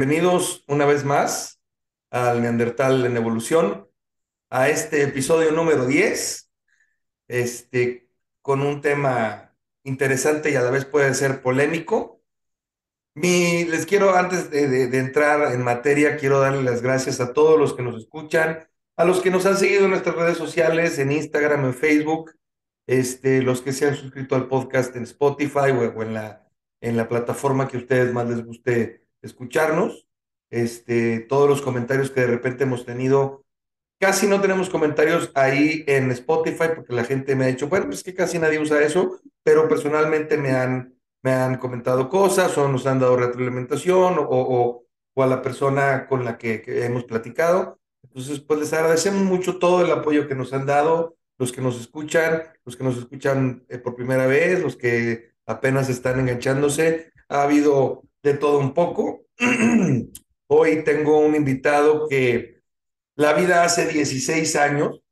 Bienvenidos una vez más al Neandertal en Evolución, a este episodio número 10, este, con un tema interesante y a la vez puede ser polémico. Mi, les quiero, antes de, de- entrar en materia, quiero darle las gracias a todos los que nos escuchan, a los que nos han seguido en nuestras redes sociales, en Instagram, en Facebook, este, los que se han suscrito al podcast en Spotify o, o en la, en la plataforma que a ustedes más les guste escucharnos. Este, todos los comentarios que de repente hemos tenido. Casi no tenemos comentarios ahí en Spotify porque la gente me ha dicho, bueno, pues que casi nadie usa eso, pero personalmente me han, me han comentado cosas o nos han dado retroalimentación o, o, o a la persona con la que, que hemos platicado. Entonces, pues les agradecemos mucho todo el apoyo que nos han dado, los que nos escuchan, los que nos escuchan eh, por primera vez, los que apenas están enganchándose. Ha habido de todo un poco. Hoy tengo un invitado que la vida hace 16 años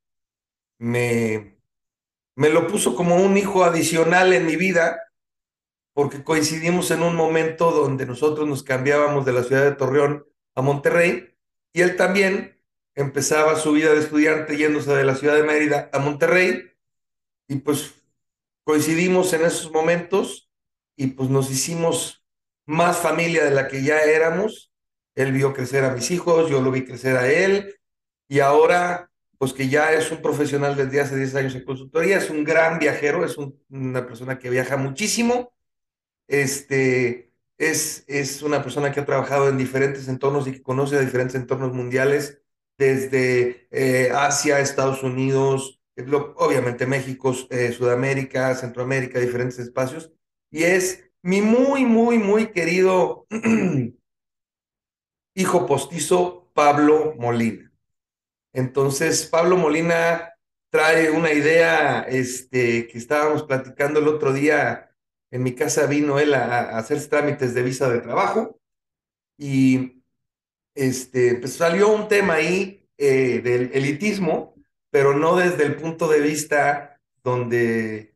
me, me lo puso como un hijo adicional en mi vida porque coincidimos en un momento donde nosotros nos cambiábamos de la ciudad de Torreón a Monterrey y él también empezaba su vida de estudiante yéndose de la ciudad de Mérida a Monterrey y pues coincidimos en esos momentos y pues nos hicimos más familia de la que ya éramos. Él vio crecer a mis hijos, yo lo vi crecer a él y ahora pues que ya es un profesional desde hace 10 años en consultoría, es un gran viajero, es un- una persona que viaja muchísimo este, es, es una persona que ha trabajado en diferentes entornos y que conoce diferentes entornos mundiales, desde eh, Asia, Estados Unidos, obviamente México, eh, Sudamérica, Centroamérica, diferentes espacios. Y es mi muy, muy, muy querido hijo postizo, Pablo Molina. Entonces, Pablo Molina trae una idea este, que estábamos platicando el otro día. En mi casa vino él a, a hacer trámites de visa de trabajo y este, pues salió un tema ahí eh, del elitismo, pero no desde el punto de vista donde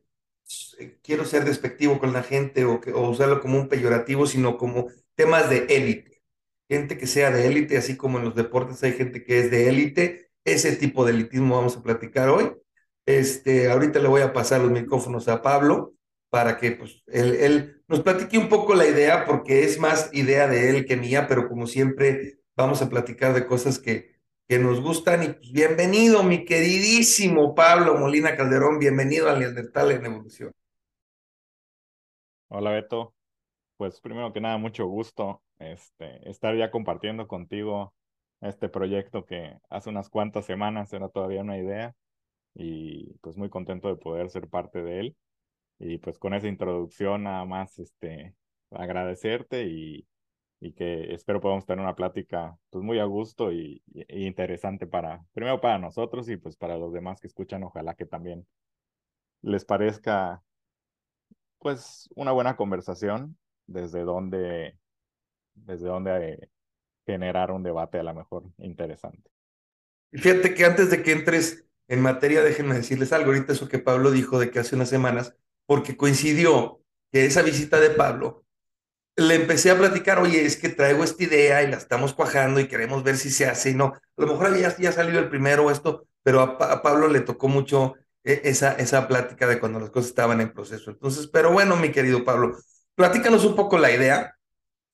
quiero ser despectivo con la gente o, o usarlo como un peyorativo, sino como temas de élite. Gente que sea de élite, así como en los deportes hay gente que es de élite. Ese tipo de elitismo vamos a platicar hoy. Este, ahorita le voy a pasar los micrófonos a Pablo para que pues, él, él nos platique un poco la idea, porque es más idea de él que mía, pero como siempre vamos a platicar de cosas que, que nos gustan. Y pues bienvenido, mi queridísimo Pablo Molina Calderón, bienvenido al Neandertal en Evolución. Hola Beto, pues primero que nada mucho gusto este, estar ya compartiendo contigo este proyecto que hace unas cuantas semanas era todavía una idea y pues muy contento de poder ser parte de él y pues con esa introducción nada más este, agradecerte y, y que espero podamos tener una plática pues muy a gusto y, interesante para, primero para nosotros y pues para los demás que escuchan, ojalá que también les parezca pues una buena conversación desde donde, desde donde generar un debate a lo mejor interesante. Fíjate que antes de que entres en materia, déjenme decirles algo. Ahorita eso que Pablo dijo de que hace unas semanas, porque coincidió que esa visita de Pablo, le empecé a platicar, oye, es que traigo esta idea y la estamos cuajando y queremos ver si se hace y no. A lo mejor había ya salido el primero esto, pero a, Pa- a Pablo le tocó mucho eh, esa, esa plática de cuando las cosas estaban en proceso. Entonces, pero bueno, mi querido Pablo, platícanos un poco la idea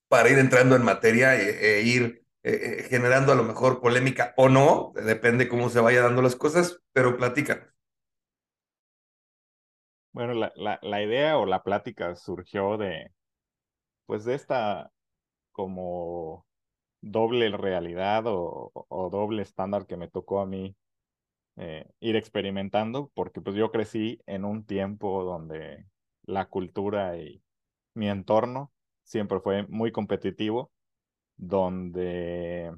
para ir entrando en materia e, e ir eh, generando a lo mejor polémica o no, depende cómo se vaya dando las cosas, pero platícanos. Bueno, la, la, la idea o la plática surgió de, pues de esta como doble realidad o, doble estándar que me tocó a mí eh, ir experimentando, porque pues yo crecí en un tiempo donde la cultura y mi entorno siempre fue muy competitivo, donde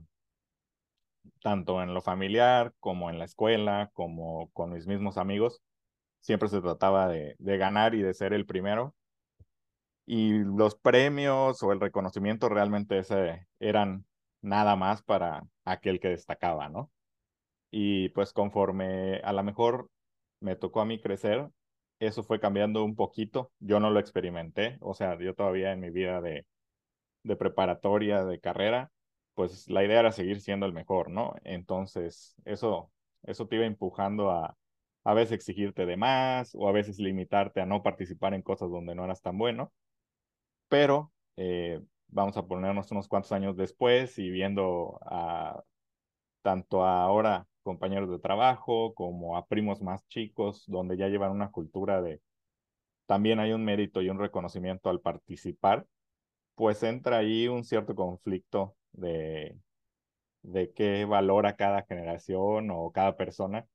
tanto en lo familiar como en la escuela, como con mis mismos amigos, siempre se trataba de ganar y de ser el primero. Y los premios o el reconocimiento realmente ese eran nada más para aquel que destacaba, ¿no? Y pues conforme a lo mejor me tocó a mí crecer, eso fue cambiando un poquito. Yo no lo experimenté, o sea, yo todavía en mi vida de, de preparatoria, de carrera, pues la idea era seguir siendo el mejor, ¿no? Entonces, eso, eso te iba empujando a a veces exigirte de más o a veces limitarte a no participar en cosas donde no eras tan bueno. Pero eh, vamos a ponernos unos cuantos años después y viendo a tanto ahora compañeros de trabajo como a primos más chicos, donde ya llevan una cultura de también hay un mérito y un reconocimiento al participar, pues entra ahí un cierto conflicto de, de qué valora cada generación o cada persona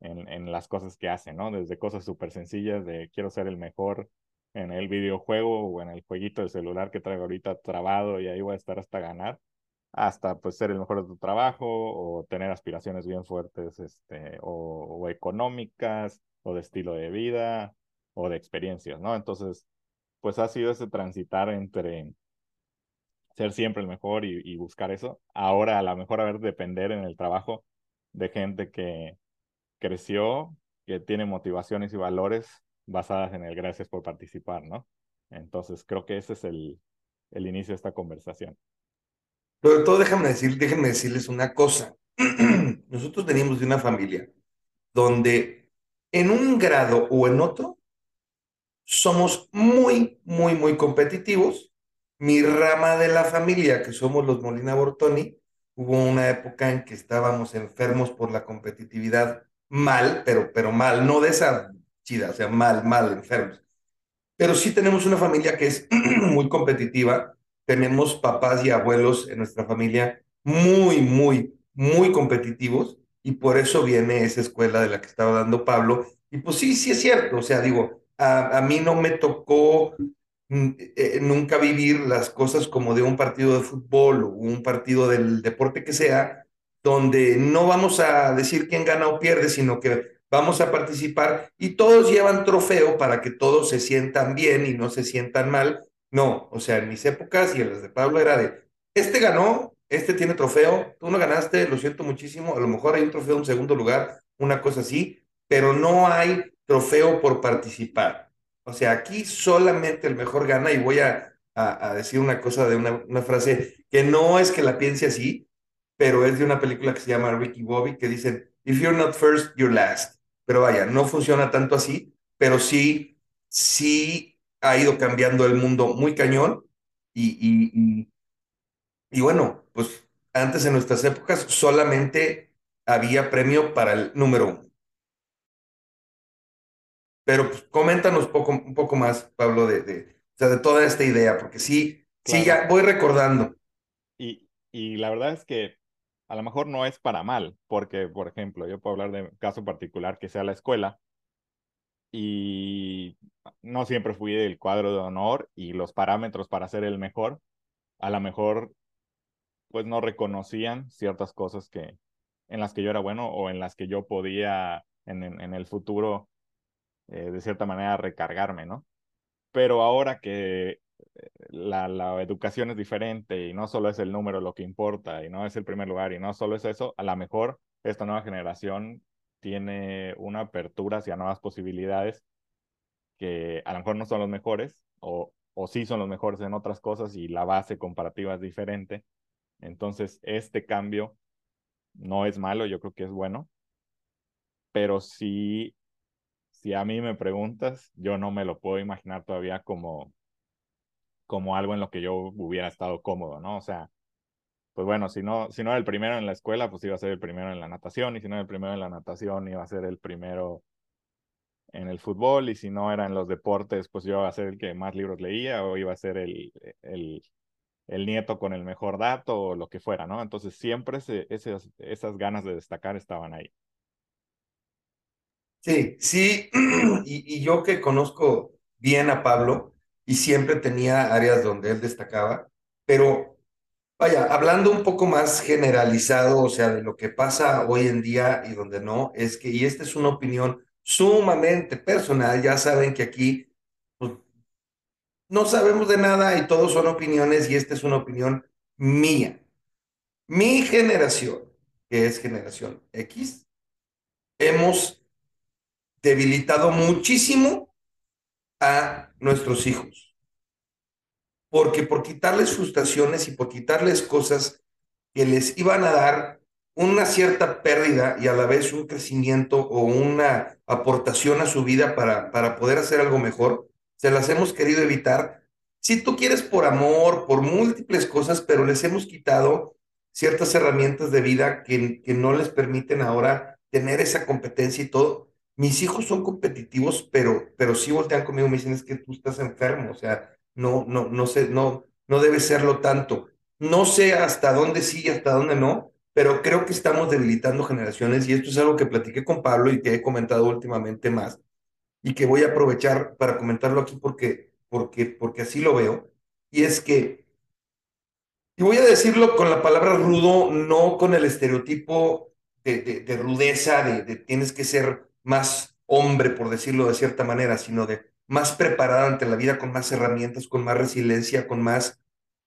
en, en las cosas que hace, ¿no? Desde cosas súper sencillas de quiero ser el mejor en el videojuego o en el jueguito de celular que traigo ahorita trabado y ahí voy a estar hasta ganar, hasta pues ser el mejor de tu trabajo o tener aspiraciones bien fuertes este, o, económicas o de estilo de vida o de experiencias, ¿no? Entonces, pues ha sido ese transitar entre ser siempre el mejor y, y buscar eso. Ahora a lo mejor a ver depender en el trabajo de gente que creció, que tiene motivaciones y valores basadas en el gracias por participar, ¿no? Entonces creo que ese es el, el inicio de esta conversación. Sobre todo déjame decir, déjenme decirles una cosa. Nosotros venimos de una familia donde en un grado o en otro somos muy, muy, muy competitivos. Mi rama de la familia, que somos los Molina Bortoni, hubo una época en que estábamos enfermos por la competitividad mal, pero, pero mal, no de esa chida, o sea, mal, mal, enfermos. Pero sí tenemos una familia que es muy competitiva, tenemos papás y abuelos en nuestra familia muy, muy, muy competitivos y por eso viene esa escuela de la que estaba dando Pablo. Y pues sí, sí es cierto, o sea, digo, a, a mí no me tocó mm, eh, nunca vivir las cosas como de un partido de fútbol o un partido del deporte que sea, donde no vamos a decir quién gana o pierde, sino que vamos a participar y todos llevan trofeo para que todos se sientan bien y no se sientan mal. No, o sea, en mis épocas y en las de Pablo era de, este ganó, este tiene trofeo, tú no ganaste, lo siento muchísimo, a lo mejor hay un trofeo en segundo lugar, una cosa así, pero no hay trofeo por participar. O sea, aquí solamente el mejor gana y voy a, a, decir una cosa de una, una frase que no es que la piense así, pero es de una película que se llama Ricky Bobby, que dicen, if you're not first, you're last. Pero vaya, no funciona tanto así, pero sí, sí ha ido cambiando el mundo muy cañón y, y, y, bueno, pues antes en nuestras épocas solamente había premio para el número uno. Pero pues, coméntanos poco, un poco más, Pablo, de, de, o sea, de toda esta idea, porque sí, claro. sí, ya voy recordando. Y, y la verdad es que a lo mejor no es para mal, porque, por ejemplo, yo puedo hablar de un caso particular que sea la escuela, y no siempre fui del cuadro de honor y los parámetros para ser el mejor, a lo mejor pues no reconocían ciertas cosas que en las que yo era bueno o en las que yo podía en, en, el futuro eh, de cierta manera recargarme, ¿no? Pero ahora que la, la, educación es diferente y no solo es el número lo que importa y no es el primer lugar y no solo es eso, a lo mejor esta nueva generación tiene una apertura hacia nuevas posibilidades que a lo mejor no son los mejores o, o sí son los mejores en otras cosas y la base comparativa es diferente. Entonces, este cambio no es malo, yo creo que es bueno, pero sí, si a mí me preguntas, yo no me lo puedo imaginar todavía como como algo en lo que yo hubiera estado cómodo, ¿no? O sea, pues bueno, si no, si no era el primero en la escuela, pues iba a ser el primero en la natación, y si no era el primero en la natación, iba a ser el primero en el fútbol, y si no era en los deportes, pues yo iba a ser el que más libros leía, o iba a ser el, el, el nieto con el mejor dato, o lo que fuera, ¿no? Entonces siempre esas, ganas de destacar estaban ahí. Sí, sí, y yo que conozco bien a Pablo, y siempre tenía áreas donde él destacaba, pero vaya, hablando un poco más generalizado, o sea, de lo que pasa hoy en día y donde no, es que, y esta es una opinión sumamente personal, ya saben que aquí pues, no sabemos de nada y todos son opiniones y esta es una opinión mía. Mi generación, que es generación X, hemos debilitado muchísimo a nuestros hijos. Porque por quitarles frustraciones y por quitarles cosas que les iban a dar una cierta pérdida y a la vez un crecimiento o una aportación a su vida para, para poder hacer algo mejor, se las hemos querido evitar. Si tú quieres por amor, por múltiples cosas, pero les hemos quitado ciertas herramientas de vida que, que no les permiten ahora tener esa competencia y todo. Mis hijos son competitivos, pero, pero sí voltean conmigo me dicen, es que tú estás enfermo, o sea, no, no, no sé, no, no debe serlo tanto. No sé hasta dónde sí y hasta dónde no, pero creo que estamos debilitando generaciones y esto es algo que platiqué con Pablo y que he comentado últimamente más y que voy a aprovechar para comentarlo aquí porque, porque, porque así lo veo. Y es que, y voy a decirlo con la palabra rudo, no con el estereotipo de, de, de rudeza, de, de tienes que ser más hombre, por decirlo de cierta manera, sino de más preparado ante la vida, con más herramientas, con más resiliencia, con más,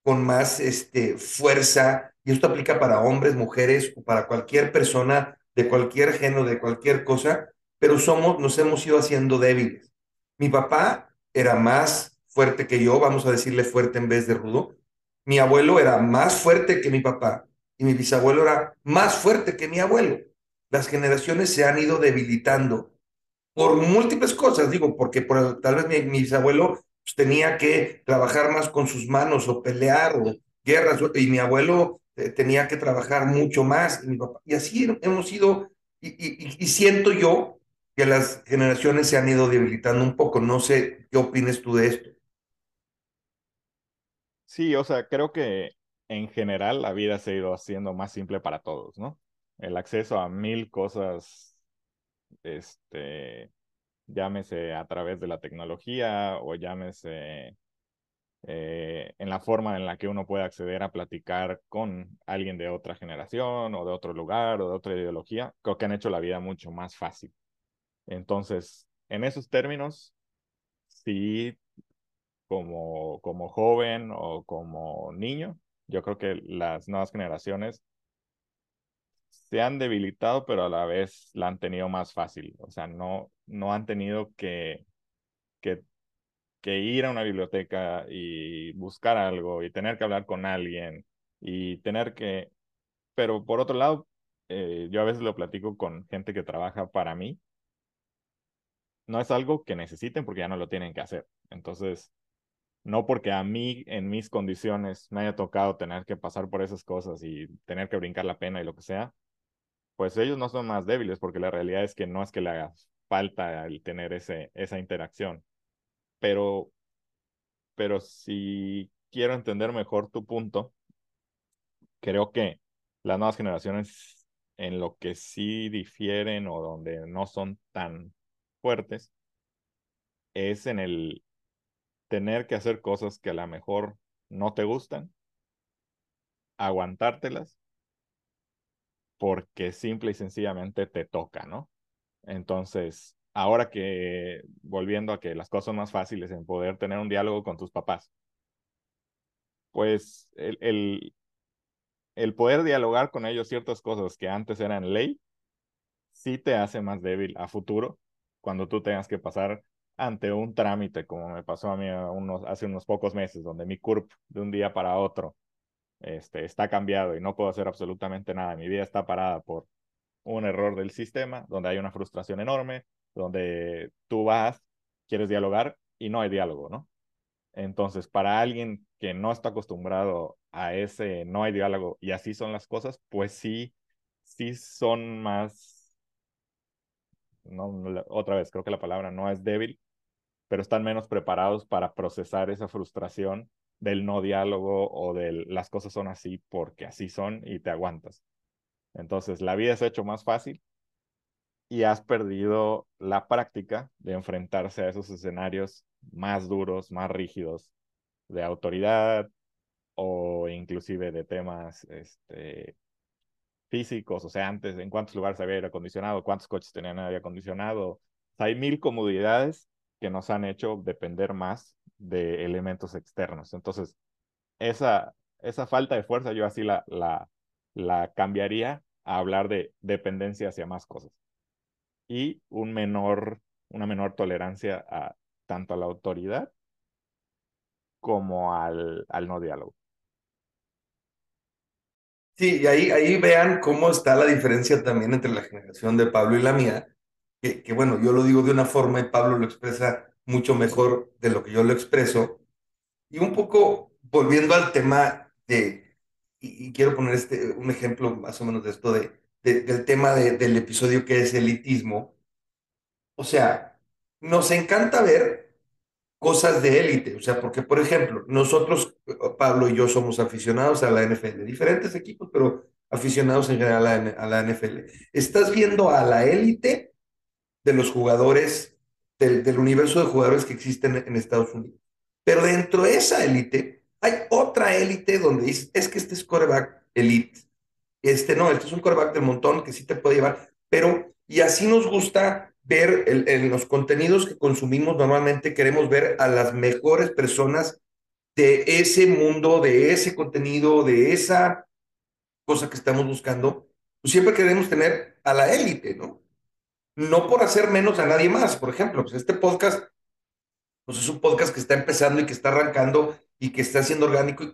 con más este, fuerza. Y esto aplica para hombres, mujeres o para cualquier persona de cualquier género, de cualquier cosa, pero somos, nos hemos ido haciendo débiles. Mi papá era más fuerte que yo, vamos a decirle fuerte en vez de rudo. Mi abuelo era más fuerte que mi papá y mi bisabuelo era más fuerte que mi abuelo. Las generaciones se han ido debilitando por múltiples cosas, digo, porque por, tal vez mi, mi bisabuelo pues, tenía que trabajar más con sus manos o pelear o guerras, y mi abuelo eh, tenía que trabajar mucho más, y, así hemos ido, y, siento yo que las generaciones se han ido debilitando un poco, no sé qué opines tú de esto. Sí, o sea, creo que en general la vida se ha ido haciendo más simple para todos, ¿no? El acceso a mil cosas este, llámese a través de la tecnología o llámese eh, en la forma en la que uno puede acceder a platicar con alguien de otra generación o de otro lugar o de otra ideología, creo que han hecho la vida mucho más fácil. Entonces, en esos términos, sí, como, como joven o como niño, yo creo que las nuevas generaciones se han debilitado, pero a la vez la han tenido más fácil. O sea, no, no han tenido que, que, ir a una biblioteca y buscar algo y tener que hablar con alguien y tener que... Pero por otro lado, eh, yo a veces lo platico con gente que trabaja para mí. No es algo que necesiten porque ya no lo tienen que hacer. Entonces, no porque a mí en mis condiciones me haya tocado tener que pasar por esas cosas y tener que brincar la pena y lo que sea, pues ellos no son más débiles porque la realidad es que no es que le haga falta el tener ese, esa interacción. Pero, pero si quiero entender mejor tu punto, creo que las nuevas generaciones en lo que sí difieren o donde no son tan fuertes es en el tener que hacer cosas que a lo mejor no te gustan, aguantártelas porque simple y sencillamente te toca, ¿no? Entonces, ahora que, volviendo a que las cosas son más fáciles en poder tener un diálogo con tus papás, pues el, el, el poder dialogar con ellos ciertas cosas que antes eran ley, sí te hace más débil a futuro cuando tú tengas que pasar ante un trámite, como me pasó a mí unos, hace unos pocos meses, donde mi CURP de un día para otro este, está cambiado y no puedo hacer absolutamente nada. Mi vida está parada por un error del sistema, donde hay una frustración enorme, donde tú vas, quieres dialogar y no hay diálogo, ¿no? Entonces, para alguien que no está acostumbrado a ese no hay diálogo y así son las cosas, pues sí, sí son más, no, otra vez, creo que la palabra no es débil, pero están menos preparados para procesar esa frustración del no diálogo o de las cosas son así porque así son y te aguantas. Entonces, la vida se ha hecho más fácil y has perdido la práctica de enfrentarse a esos escenarios más duros, más rígidos de autoridad o inclusive de temas este, físicos, o sea, antes en cuántos lugares había aire acondicionado, cuántos coches tenían aire acondicionado. hay mil comodidades que nos han hecho depender más de elementos externos. Entonces, esa, esa falta de fuerza yo así la, la, cambiaría a hablar de dependencia hacia más cosas y un menor, una menor tolerancia a tanto a la autoridad como al, al no diálogo. Sí, y ahí, ahí vean cómo está la diferencia también entre la generación de Pablo y la mía, que, que bueno, yo lo digo de una forma y Pablo lo expresa mucho mejor de lo que yo lo expreso. Y un poco volviendo al tema de, y, quiero poner este, un ejemplo más o menos de esto, de, del tema del episodio que es elitismo. O sea, nos encanta ver cosas de élite, o sea, porque por ejemplo, nosotros, Pablo y yo somos aficionados a la NFL, diferentes equipos, pero aficionados en general a la, a la NFL. Estás viendo a la élite de los jugadores, del, universo de jugadores que existen en Estados Unidos. Pero dentro de esa élite hay otra élite donde dices, es que este es quarterback elite. Este no, este es un quarterback del montón que sí te puede llevar, pero y así nos gusta ver en los contenidos que consumimos normalmente, queremos ver a las mejores personas de ese mundo, de ese contenido, de esa cosa que estamos buscando. Pues siempre queremos tener a la élite, ¿no? No por hacer menos a nadie más. Por ejemplo, pues este podcast, pues es un podcast que está empezando y que está arrancando y que está siendo orgánico.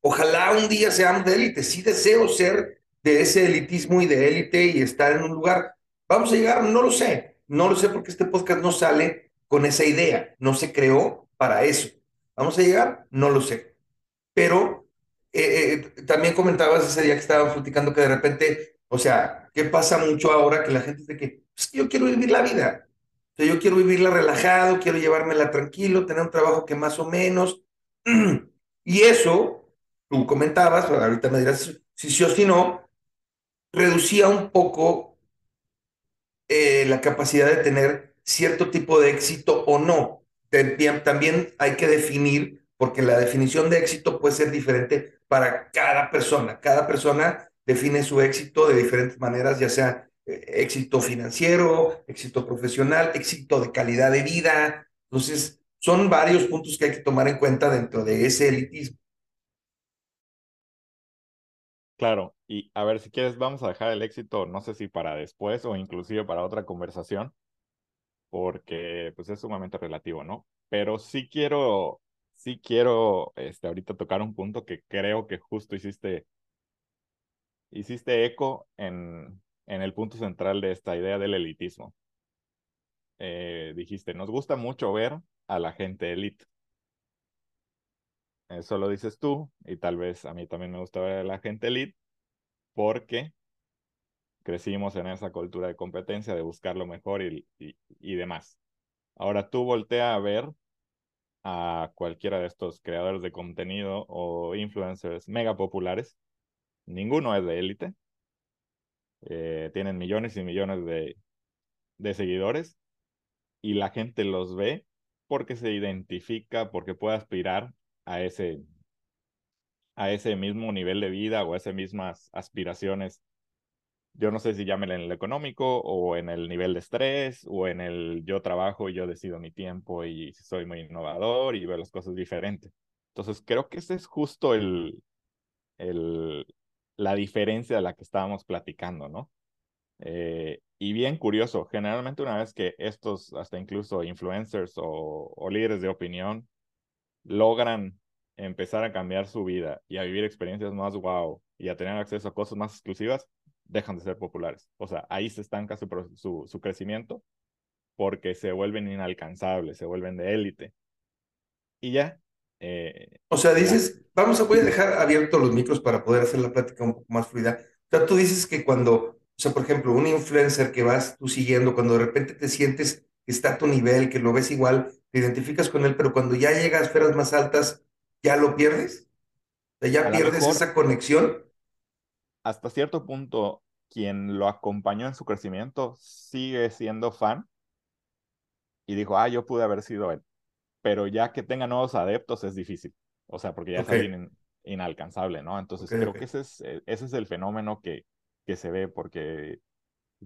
Ojalá un día seamos de élite. Sí deseo ser de ese elitismo y de élite y estar en un lugar. ¿Vamos a llegar? No lo sé. No lo sé porque este podcast no sale con esa idea. No se creó para eso. ¿Vamos a llegar? No lo sé. Pero eh, eh, también comentabas ese día que estábamos platicando que de repente, o sea, ¿qué pasa mucho ahora que la gente dice que pues, yo quiero vivir la vida? O yo quiero vivirla relajado, quiero llevármela tranquilo, tener un trabajo que más o menos. Y eso, tú comentabas, ahorita me dirás si sí o si no, reducía un poco eh, la capacidad de tener cierto tipo de éxito o no. También hay que definir, porque la definición de éxito puede ser diferente para cada persona. Cada persona define su éxito de diferentes maneras, ya sea eh, éxito financiero, éxito profesional, éxito de calidad de vida. Entonces, son varios puntos que hay que tomar en cuenta dentro de ese elitismo. Claro, y a ver, si quieres, vamos a dejar el éxito, no sé si para después o inclusive para otra conversación, porque pues es sumamente relativo, ¿no? Pero sí quiero, sí quiero, este, ahorita tocar un punto que creo que justo hiciste, hiciste eco en, en el punto central de esta idea del elitismo. Eh, dijiste, nos gusta mucho ver a la gente elite. Eso lo dices tú y tal vez a mí también me gusta ver a la gente elite porque crecimos en esa cultura de competencia, de buscar lo mejor y, y, demás. Ahora tú voltea a ver a cualquiera de estos creadores de contenido o influencers mega populares. Ninguno es de élite. Eh, tienen millones y millones de, de seguidores y la gente los ve porque se identifica, porque puede aspirar a ese, a ese mismo nivel de vida o a esas mismas aspiraciones. Yo no sé si llamen en el económico o en el nivel de estrés o en el yo trabajo y yo decido mi tiempo y soy muy innovador y veo las cosas diferentes. Entonces creo que ese es justo el, el, la diferencia de la que estábamos platicando, ¿no? Eh, y bien curioso, generalmente una vez que estos, hasta incluso influencers o, líderes de opinión, logran empezar a cambiar su vida y a vivir experiencias más wow y a tener acceso a cosas más exclusivas, dejan de ser populares. O sea, ahí se estanca su, su, crecimiento porque se vuelven inalcanzables, se vuelven de élite. Y ya. Eh, o sea, dices, vamos a, voy a dejar abiertos los micros para poder hacer la plática un poco más fluida. O sea, tú dices que cuando o sea, por ejemplo, un influencer que vas tú siguiendo, cuando de repente te sientes que está a tu nivel, que lo ves igual, te identificas con él, pero cuando ya llega a esferas más altas, ¿ya lo pierdes? O sea, ¿Ya pierdes esa conexión? Hasta cierto punto, quien lo acompañó en su crecimiento sigue siendo fan y dijo, ah, yo pude haber sido él. Pero ya que tenga nuevos adeptos es difícil. O sea, porque ya es alguien inalcanzable, ¿no? Entonces creo que ese es, eh, ese es el fenómeno que, que se ve, porque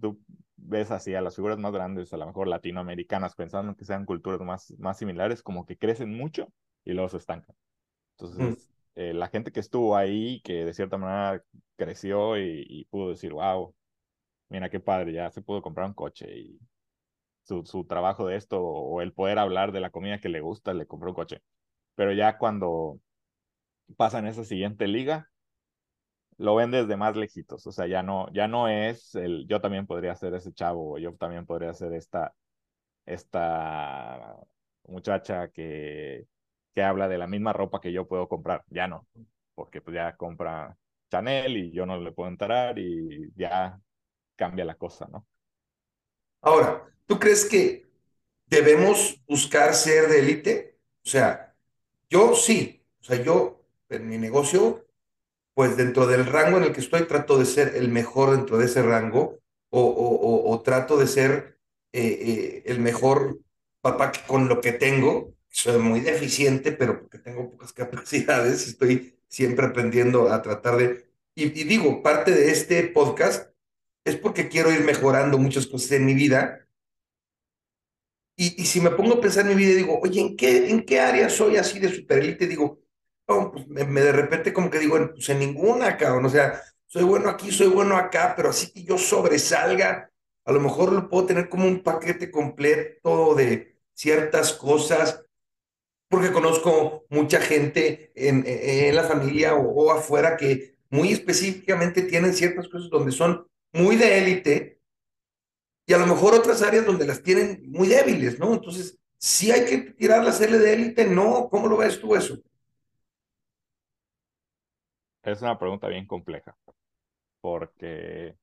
tú ves así a las figuras más grandes, a lo mejor latinoamericanas, pensando que sean culturas más, más similares, como que crecen mucho y luego se estancan. Entonces, mm. eh, la gente que estuvo ahí, que de cierta manera creció y, pudo decir, wow, mira qué padre, ya se pudo comprar un coche y su, su trabajo de esto o el poder hablar de la comida que le gusta, le compró un coche. Pero ya cuando pasan esa siguiente liga, lo ven desde más lejitos, o sea, ya no, ya no es el, yo también podría ser ese chavo, yo también podría ser esta, esta muchacha que, que habla de la misma ropa que yo puedo comprar, ya no, porque pues ya compra Chanel y yo no le puedo entrar y ya cambia la cosa, ¿no? Ahora, ¿tú crees que debemos buscar ser de élite? O sea, yo sí, o sea, yo en mi negocio pues dentro del rango en el que estoy trato de ser el mejor dentro de ese rango o, trato de ser eh, eh, el mejor papá con lo que tengo. Soy muy deficiente, pero porque tengo pocas capacidades, estoy siempre aprendiendo a tratar de... Y, y digo, parte de este podcast es porque quiero ir mejorando muchas cosas en mi vida. Y, y si me pongo a pensar en mi vida digo, oye, ¿en qué, ¿en qué área soy así de superélite? Digo, pues me, de repente como que digo, pues en ninguna, cabrón, o sea, soy bueno aquí, soy bueno acá, pero así que yo sobresalga, a lo mejor lo puedo tener como un paquete completo de ciertas cosas, porque conozco mucha gente en, en la familia o, afuera que muy específicamente tienen ciertas cosas donde son muy de élite y a lo mejor otras áreas donde las tienen muy débiles, ¿no? Entonces, si hay que tirar la serie de élite, no, ¿cómo lo ves tú eso? Es una pregunta bien compleja, porque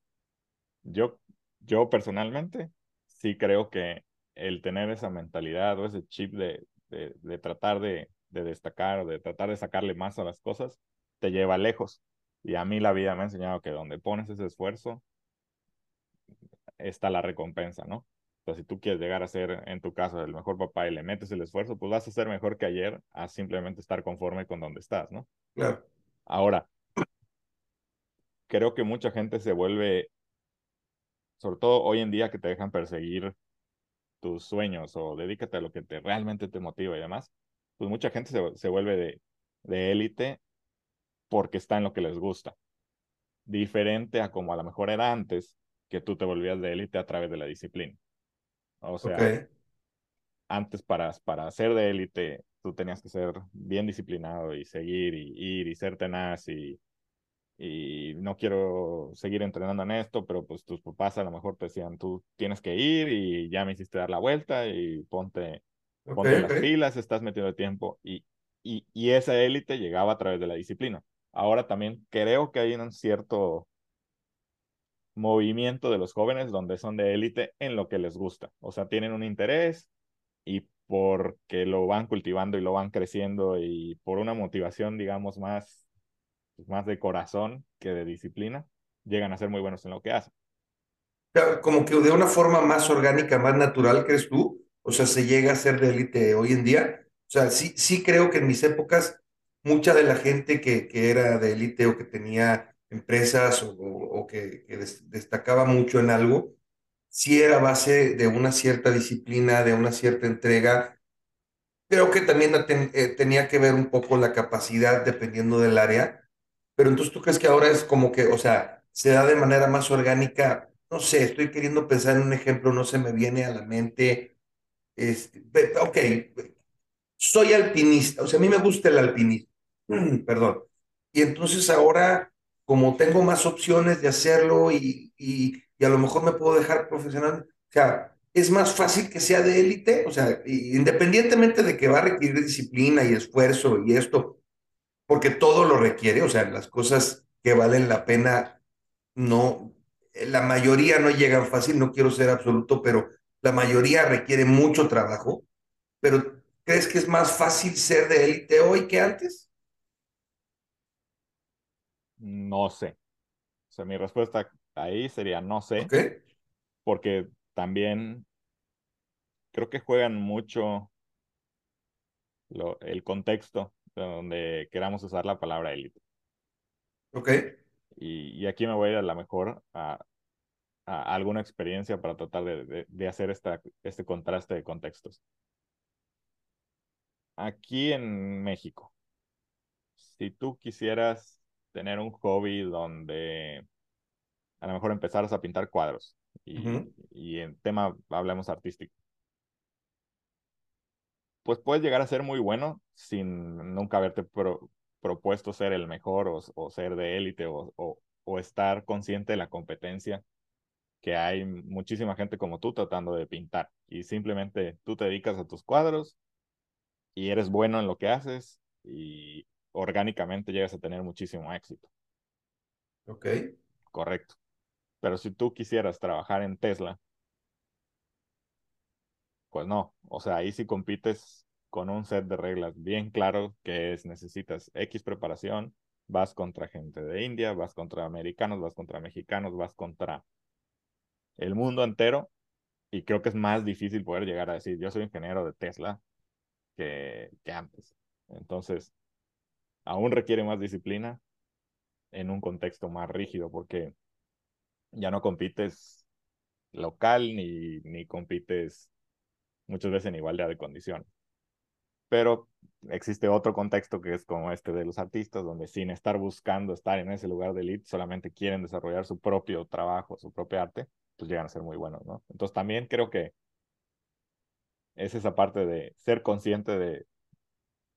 yo, yo personalmente sí creo que el tener esa mentalidad o ese chip de, de, tratar de, de destacar o de tratar de sacarle más a las cosas, te lleva lejos. Y a mí la vida me ha enseñado que donde pones ese esfuerzo, está la recompensa, ¿no? Entonces, si tú quieres llegar a ser, en tu caso, el mejor papá y le metes el esfuerzo, pues vas a ser mejor que ayer a simplemente estar conforme con donde estás, ¿no? Claro. Ahora, creo que mucha gente se vuelve, sobre todo hoy en día que te dejan perseguir tus sueños o dedícate a lo que te realmente te motiva y demás, pues mucha gente se, se vuelve de, de élite porque está en lo que les gusta. Diferente a como a lo mejor era antes, que tú te volvías de élite a través de la disciplina. O sea, antes para, para ser de élite tú tenías que ser bien disciplinado y seguir y ir y ser tenaz y, y no quiero seguir entrenando en esto, pero pues tus papás a lo mejor te decían, tú tienes que ir y ya me hiciste dar la vuelta y ponte, ponte las pilas, estás metiendo tiempo y, y, y esa élite llegaba a través de la disciplina. Ahora también creo que hay un cierto movimiento de los jóvenes donde son de élite en lo que les gusta. O sea, tienen un interés y porque lo van cultivando y lo van creciendo y por una motivación, digamos, más, más de corazón que de disciplina, llegan a ser muy buenos en lo que hacen. Como que de una forma más orgánica, más natural, ¿crees tú? O sea, se llega a ser de élite hoy en día. O sea, sí, sí creo que en mis épocas, mucha de la gente que, que era de élite o que tenía empresas o, que, que destacaba mucho en algo, si era base de una cierta disciplina, de una cierta entrega. Creo que también eh, tenía que ver un poco la capacidad dependiendo del área, pero entonces tú crees que ahora es como que, o sea, se da de manera más orgánica. No sé, estoy queriendo pensar en un ejemplo, no se me viene a la mente. Este, ok, soy alpinista, o sea, a mí me gusta el alpinismo, perdón. Y entonces ahora, como tengo más opciones de hacerlo y, y a lo mejor me puedo dejar profesional. O sea, es más fácil que sea de élite, o sea, independientemente de que va a requerir disciplina y esfuerzo y esto, porque todo lo requiere, o sea, las cosas que valen la pena, no, la mayoría no llegan fácil, no quiero ser absoluto, pero la mayoría requiere mucho trabajo, pero ¿crees que es más fácil ser de élite hoy que antes? No sé. O sea, mi respuesta ahí sería no sé. Porque también creo que juegan mucho lo, el contexto donde queramos usar la palabra élite. Ok. Y, y, aquí me voy a la mejor a, a alguna experiencia para tratar de, de, de hacer esta, este contraste de contextos. Aquí en México, si tú quisieras tener un hobby donde a lo mejor empezaras a pintar cuadros y, uh -huh. y en tema hablemos artístico, pues puedes llegar a ser muy bueno sin nunca haberte pro, propuesto ser el mejor o, o ser de élite o, o, o, estar consciente de la competencia que hay muchísima gente como tú tratando de pintar y simplemente tú te dedicas a tus cuadros y eres bueno en lo que haces y orgánicamente llegas a tener muchísimo éxito. Ok. Correcto. Pero si tú quisieras trabajar en Tesla, pues no. O sea, ahí sí compites con un set de reglas bien claro que es necesitas X preparación, vas contra gente de India, vas contra americanos, vas contra mexicanos, vas contra el mundo entero y creo que es más difícil poder llegar a decir yo soy ingeniero de Tesla que, que antes. Entonces, aún requiere más disciplina en un contexto más rígido porque ya no compites local ni, ni compites muchas veces en igualdad de condiciones. Pero existe otro contexto que es como este de los artistas, donde sin estar buscando estar en ese lugar de elite, solamente quieren desarrollar su propio trabajo, su propio arte, pues llegan a ser muy buenos, ¿no? Entonces también creo que es esa parte de ser consciente de,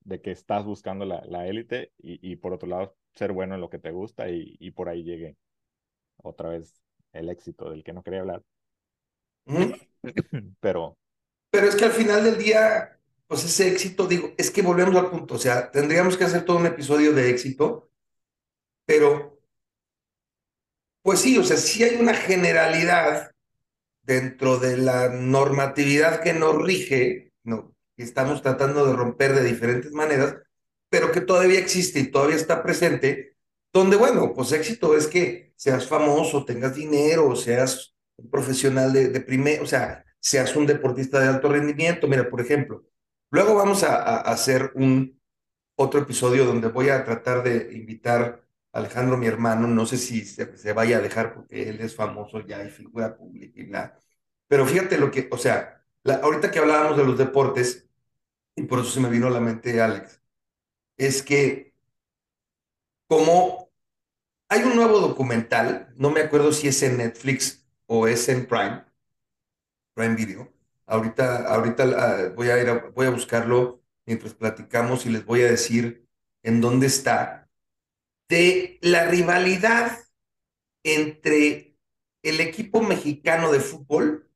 de que estás buscando la, la élite y, y, por otro lado ser bueno en lo que te gusta y, y, por ahí llegue otra vez el éxito del que no quería hablar. Mm. Pero... Pero es que al final del día, pues ese éxito, digo, es que volvemos al punto, o sea, tendríamos que hacer todo un episodio de éxito, pero, pues sí, o sea, sí hay una generalidad dentro de la normatividad que nos rige, ¿no? Que estamos tratando de romper de diferentes maneras, pero que todavía existe y todavía está presente, donde, bueno, pues éxito es que seas famoso, tengas dinero, seas un profesional de, de primer, o sea, seas un deportista de alto rendimiento. Mira, por ejemplo, luego vamos a, hacer un otro episodio donde voy a tratar de invitar a Alejandro, mi hermano, no sé si se, se vaya a dejar porque él es famoso ya y figura pública y bla. Pero fíjate lo que, o sea, la, ahorita que hablábamos de los deportes, y por eso se me vino a la mente Alex, es que como hay un nuevo documental, no me acuerdo si es en Netflix o es en Prime, Prime Video. Ahorita, ahorita uh, voy, a ir voy a buscarlo mientras platicamos y les voy a decir en dónde está, de la rivalidad entre el equipo mexicano de fútbol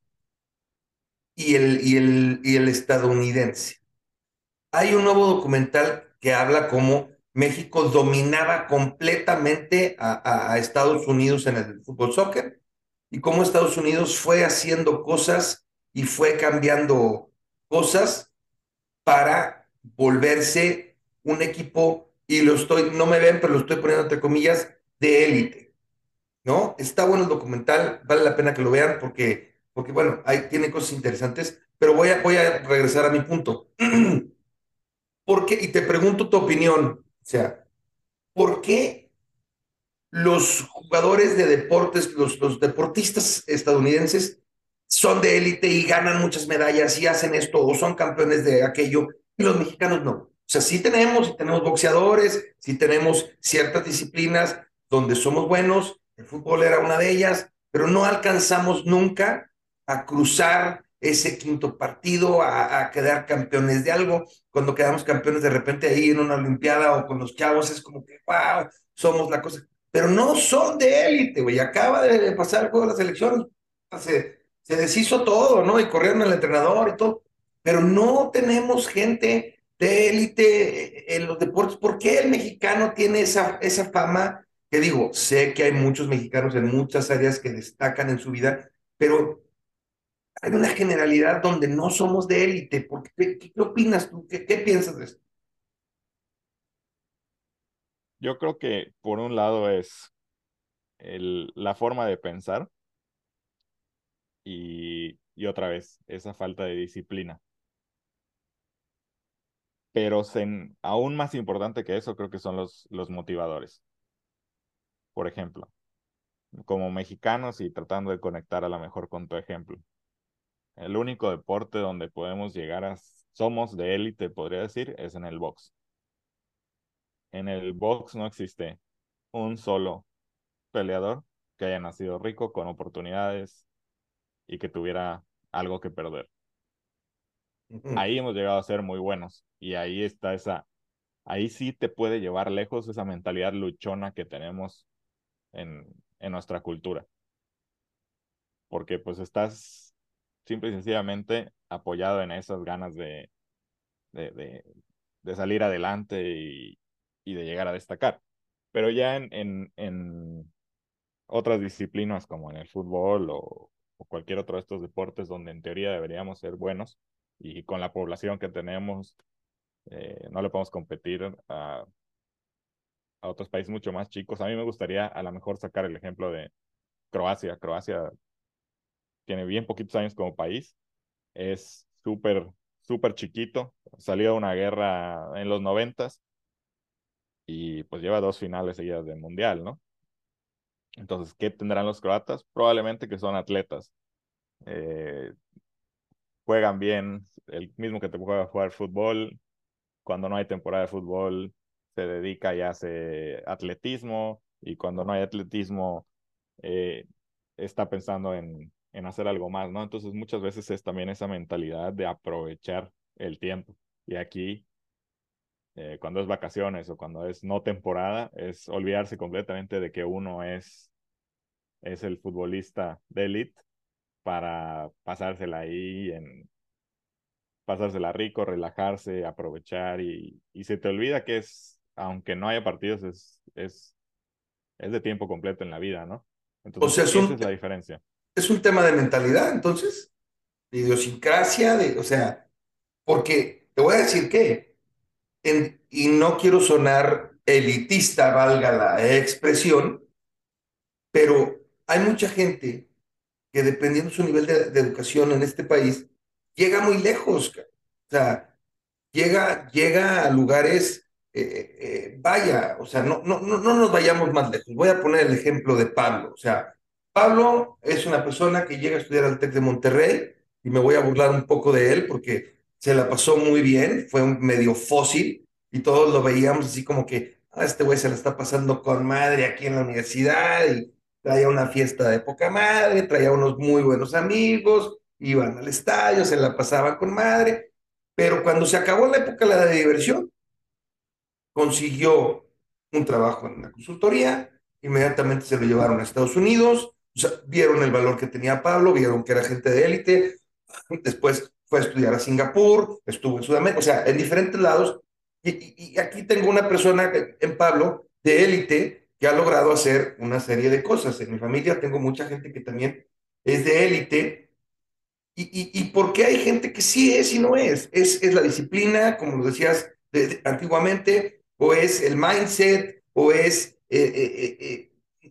y el, y el, y el estadounidense. Hay un nuevo documental que habla cómo México dominaba completamente a, a, Estados Unidos en el fútbol soccer y cómo Estados Unidos fue haciendo cosas y fue cambiando cosas para volverse un equipo, y lo estoy, no me ven, pero lo estoy poniendo entre comillas, de élite. ¿No? Está bueno el documental, vale la pena que lo vean porque, porque bueno, ahí tiene cosas interesantes, pero voy a, voy a regresar a mi punto. ¿Por qué? Y te pregunto tu opinión, o sea, ¿por qué los jugadores de deportes, los, los deportistas estadounidenses son de élite y ganan muchas medallas y hacen esto o son campeones de aquello y los mexicanos no. O sea, sí tenemos, sí tenemos boxeadores, sí tenemos ciertas disciplinas donde somos buenos, el fútbol era una de ellas, pero no alcanzamos nunca a cruzar ese quinto partido, a, a quedar campeones de algo. Cuando quedamos campeones de repente ahí en una olimpiada o con los chavos es como que, wow, somos la cosa pero no son de élite, güey. Acaba de pasar el juego de la selección, se, se deshizo todo, ¿no? Y corrieron al entrenador y todo, pero no tenemos gente de élite en los deportes. ¿Por qué el mexicano tiene esa, esa fama? Que digo, sé que hay muchos mexicanos en muchas áreas que destacan en su vida, pero hay una generalidad donde no somos de élite. ¿Qué, ¿Qué, opinas tú? ¿Qué, ¿Qué piensas de esto? Yo creo que por un lado es el, la forma de pensar y, y, otra vez esa falta de disciplina. pero aún más importante que eso creo que son los, los motivadores. Por ejemplo, como mexicanos y tratando de conectar a lo mejor con tu ejemplo. El único deporte donde podemos llegar a, somos de élite, podría decir, es en el box. En el box no existe un solo peleador que haya nacido rico, con oportunidades y que tuviera algo que perder. Ahí hemos llegado a ser muy buenos y ahí está esa, ahí sí te puede llevar lejos esa mentalidad luchona que tenemos en, en nuestra cultura. Porque pues estás simple y sencillamente apoyado en esas ganas de, de, de, salir adelante y, y, de llegar a destacar. Pero ya en, en, en otras disciplinas como en el fútbol o, cualquier otro de estos deportes donde en teoría deberíamos ser buenos y con la población que tenemos eh, no le podemos competir a, a otros países mucho más chicos. A mí me gustaría a lo mejor sacar el ejemplo de Croacia. Croacia tiene bien poquitos años como país, es súper, súper chiquito, salió de una guerra en los noventas y pues lleva dos finales seguidas del mundial, ¿no? Entonces, ¿qué tendrán los croatas? Probablemente que son atletas. Eh, juegan bien, el mismo que te juega a jugar fútbol. Cuando no hay temporada de fútbol, se dedica y hace atletismo. Y cuando no hay atletismo, eh, está pensando en, en hacer algo más, ¿no? Entonces, muchas veces es también esa mentalidad de aprovechar el tiempo. Y aquí eh, cuando es vacaciones o cuando es no temporada, es olvidarse completamente de que uno es, es el futbolista de élite para pasársela ahí, en, pasársela rico, relajarse, aprovechar y, y se te olvida que es, aunque no haya partidos, es, es, es de tiempo completo en la vida, ¿no? Entonces, esa es la diferencia. Es un tema de mentalidad, entonces, de idiosincrasia, de, o sea, porque te voy a decir que y no quiero sonar elitista, valga la expresión, pero hay mucha gente que dependiendo de su nivel de, educación en este país, llega muy lejos. O sea, llega, llega a lugares, eh, eh, vaya, o sea, no, no, no, no nos vayamos más lejos. Voy a poner el ejemplo de Pablo. O sea, Pablo es una persona que llega a estudiar al TEC de Monterrey y me voy a burlar un poco de él porque se la pasó muy bien, fue un medio fósil y todos lo veíamos así como que, ah, este güey se la está pasando con madre aquí en la universidad y traía una fiesta de poca madre, traía unos muy buenos amigos, iban al estadio, se la pasaban con madre, pero cuando se acabó la época la diversión, consiguió un trabajo en una consultoría, inmediatamente se lo llevaron a Estados Unidos, o sea, vieron el valor que tenía Pablo, vieron que era gente de élite, después fue a estudiar a Singapur, estuvo en Sudamérica, o sea, en diferentes lados. Y, aquí tengo una persona en Pablo de élite que ha logrado hacer una serie de cosas. En mi familia tengo mucha gente que también es de élite. Y, y, por qué hay gente que sí es y no es? Es, es la disciplina, como lo decías antiguamente, o es el mindset, o es, eh, eh, eh,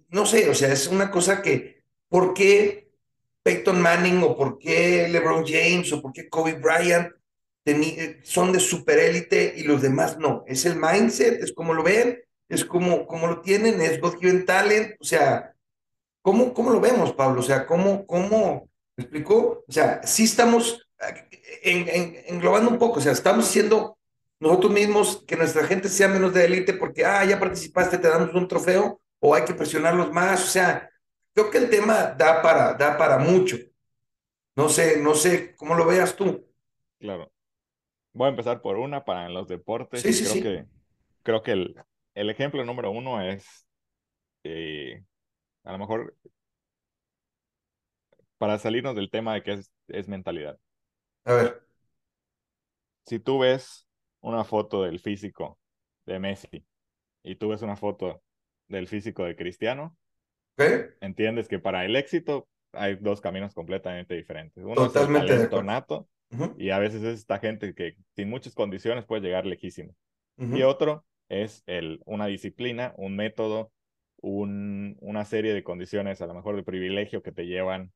no sé, o sea, es una cosa que, ¿por qué Peyton Manning o por qué LeBron James o por qué Kobe Bryant son de superélite y los demás no. Es el mindset, es como lo ven, es como, como lo tienen, es God given talent. O sea, ¿cómo, ¿cómo lo vemos, Pablo? O sea, ¿cómo, cómo, ¿me explicó? O sea, sí estamos en, englobando un poco, o sea, estamos haciendo nosotros mismos que nuestra gente sea menos de élite porque, ah, ya participaste, te damos un trofeo, o hay que presionarlos más, o sea, Creo que el tema da para, da para mucho. No sé, no sé cómo lo veas tú. Claro. Voy a empezar por una para los deportes. Sí, sí, creo sí. que creo que el, el, ejemplo número uno es eh, a lo mejor para salirnos del tema de que es, es mentalidad. A ver. Si tú ves una foto del físico de Messi y tú ves una foto del físico de Cristiano, Entiendes que para el éxito hay dos caminos completamente diferentes. Uno Totalmente es el talento y a veces es esta gente que sin muchas condiciones puede llegar lejísimo. Y otro es el, una disciplina, un método, un, una serie de condiciones a lo mejor de privilegio que te llevan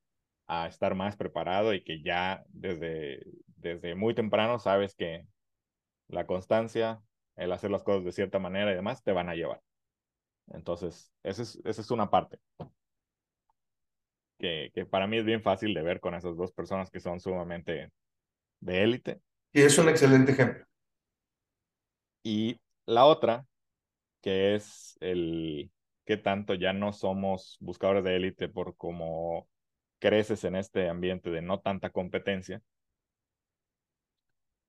a estar más preparado y que ya desde, desde muy temprano sabes que la constancia, el hacer las cosas de cierta manera y demás, te van a llevar. Entonces, esa es, esa es una parte que, que para mí es bien fácil de ver con esas dos personas que son sumamente de élite. Y es un excelente ejemplo. Y la otra, que es el que tanto ya no somos buscadores de élite por cómo creces en este ambiente de no tanta competencia,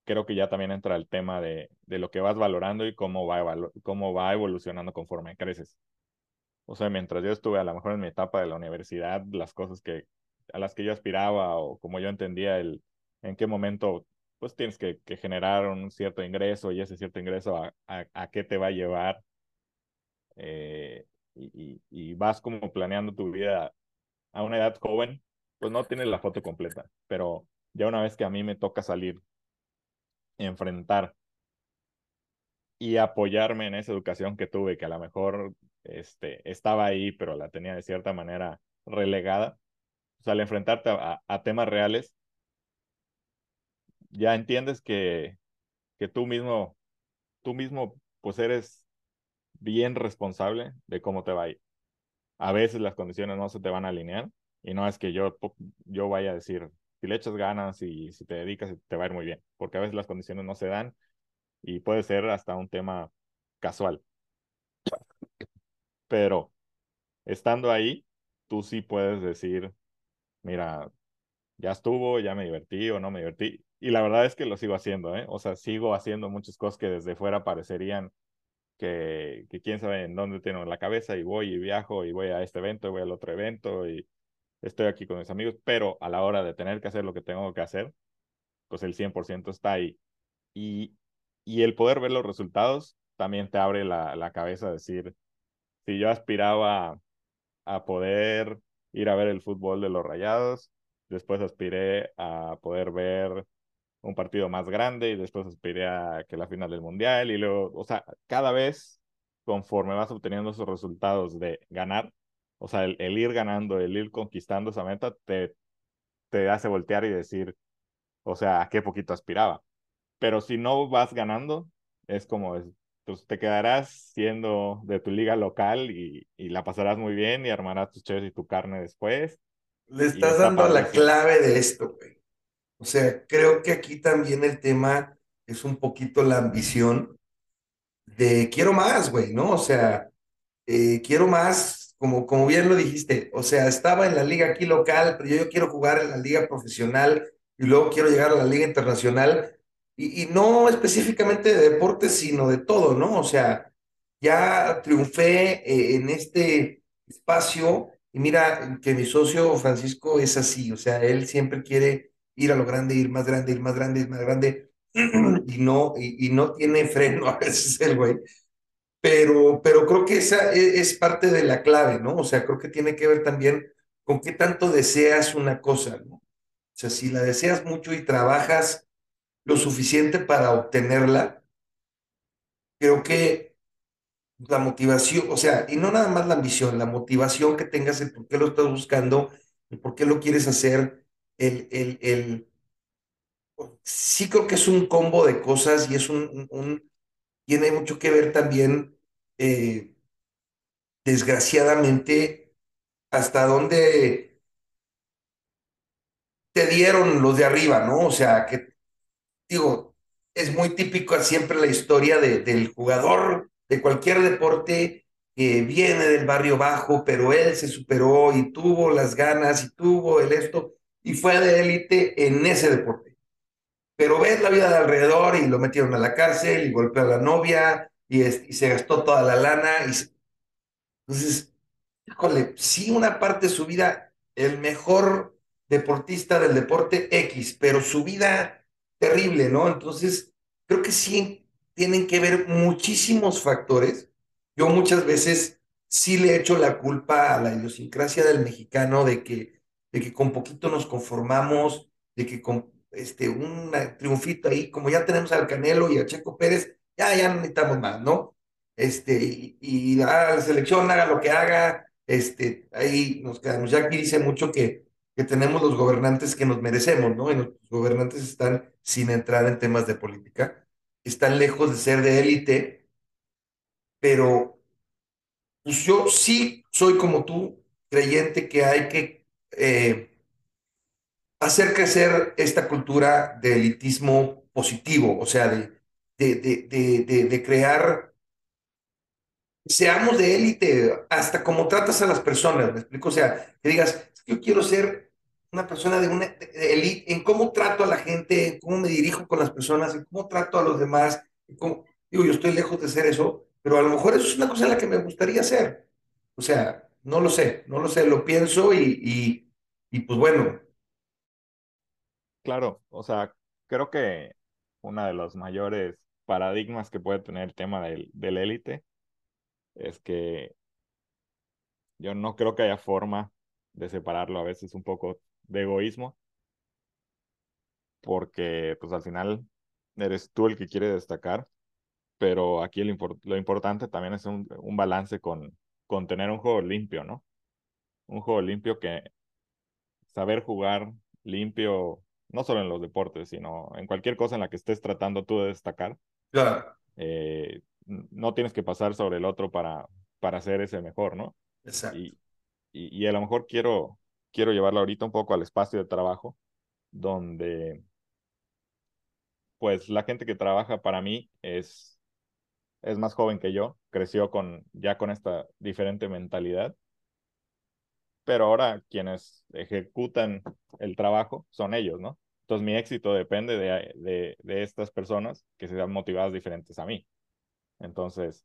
creo que ya también entra el tema de, de lo que vas valorando y cómo va, cómo va evolucionando conforme creces. O sea, mientras yo estuve a lo mejor en mi etapa de la universidad, las cosas que a las que yo aspiraba o como yo entendía el en qué momento pues tienes que, que generar un cierto ingreso y ese cierto ingreso a, a, qué te va a llevar eh, y, y, vas como planeando tu vida a una edad joven, pues no tienes la foto completa, pero ya una vez que a mí me toca salir, enfrentar y apoyarme en esa educación que tuve, que a lo mejor este, estaba ahí, pero la tenía de cierta manera relegada. O sea, al enfrentarte a, temas reales, ya entiendes que, que tú mismo, tú mismo, pues eres bien responsable de cómo te va a ir. A veces las condiciones no se te van a alinear y no es que yo, yo vaya a decir, si le echas ganas y si te dedicas, te va a ir muy bien, porque a veces las condiciones no se dan y puede ser hasta un tema casual pero estando ahí, tú sí puedes decir, mira, ya estuvo, ya me divertí o no me divertí. Y la verdad es que lo sigo haciendo, ¿eh? O sea, sigo haciendo muchas cosas que desde fuera parecerían que, que quién sabe en dónde tengo la cabeza y voy y viajo y voy a este evento y voy al otro evento y estoy aquí con mis amigos, pero a la hora de tener que hacer lo que tengo que hacer, pues el 100% está ahí. Y, y el poder ver los resultados también te abre la, la cabeza a decir, si yo aspiraba a poder ir a ver el fútbol de los Rayados, después aspiré a poder ver un partido más grande y después aspiré a que la final del mundial y luego, o sea, cada vez conforme vas obteniendo esos resultados de ganar, o sea, el, ir ganando, el ir conquistando esa meta, te, te hace voltear y decir, o sea, a qué poquito aspiraba. Pero si no vas ganando, es como, pues te quedarás siendo de tu liga local y, y la pasarás muy bien y armarás tus cheves y tu carne después. Le estás dando la clave de esto, güey. O sea, creo que aquí también el tema es un poquito la ambición de quiero más, güey, ¿no? O sea, eh, quiero más, como, como bien lo dijiste, o sea, estaba en la liga aquí local, pero yo quiero jugar en la liga profesional y luego quiero llegar a la liga internacional y, no específicamente de deportes, sino de todo, ¿no? O sea, ya triunfé eh, en este espacio y mira que mi socio Francisco es así, o sea, él siempre quiere ir a lo grande, ir más grande, ir más grande, ir más grande, y no, y, no tiene freno a veces el güey. Pero, pero creo que esa es, es parte de la clave, ¿no? O sea, creo que tiene que ver también con qué tanto deseas una cosa, ¿no? O sea, si la deseas mucho y trabajas lo suficiente para obtenerla, creo que la motivación, o sea, y no nada más la ambición, la motivación que tengas, el por qué lo estás buscando, el por qué lo quieres hacer, el, el, el, sí creo que es un combo de cosas y es un tiene mucho que ver también, eh, desgraciadamente, hasta dónde te dieron los de arriba, ¿no? O sea, que digo, es muy típico siempre la historia de, del jugador de cualquier deporte que viene del barrio bajo, pero él se superó y tuvo las ganas y tuvo el esto y fue de élite en ese deporte. Pero ves la vida de alrededor y lo metieron a la cárcel y golpeó a la novia y, y se gastó toda la lana. Y Entonces, híjole, sí, una parte de su vida, el mejor deportista del deporte X, pero su vida terrible, ¿no? Entonces, creo que sí tienen que ver muchísimos factores. Yo muchas veces sí le echo la culpa a la idiosincrasia del mexicano de que, de que con poquito nos conformamos, de que con este, un triunfito ahí, como ya tenemos al Canelo y a Checo Pérez, ya, ya no necesitamos más, ¿no? Este, y, y la selección haga lo que haga, este, ahí nos quedamos. Ya aquí dice mucho que que tenemos los gobernantes que nos merecemos, ¿no? Y los gobernantes están sin entrar en temas de política. están lejos de ser de élite, pero pues yo sí soy como tú, creyente que hay que eh, hacer crecer esta cultura de elitismo positivo, o sea, de, de, de, de, de crear, seamos de élite, hasta como tratas a las personas, ¿me explico? O sea, que digas, yo quiero ser una persona de una élite, en cómo trato a la gente, en cómo me dirijo con las personas, en cómo trato a los demás, digo, yo estoy lejos de ser eso, pero a lo mejor eso es una cosa en la que me gustaría hacer. O sea, no lo sé, no lo sé, lo pienso y, y pues bueno, Claro, o sea, creo que uno de los mayores paradigmas que puede tener el tema del, del élite es que yo no creo que haya forma de separarlo a veces un poco de egoísmo, porque pues al final eres tú el que quiere destacar, pero aquí lo, impor- lo importante también es un, un balance con, con tener un juego limpio, ¿no? Un juego limpio que saber jugar limpio, no solo en los deportes, sino en cualquier cosa en la que estés tratando tú de destacar, claro, eh, no tienes que pasar sobre el otro para, para ser ese mejor, ¿no? exacto. Y, y, y a lo mejor quiero, quiero llevarlo ahorita un poco al espacio de trabajo, donde pues la gente que trabaja para mí es, es más joven que yo, creció con, ya con esta diferente mentalidad, pero ahora quienes ejecutan el trabajo son ellos, ¿no? Entonces mi éxito depende de, estas personas que sean motivadas diferentes a mí. Entonces,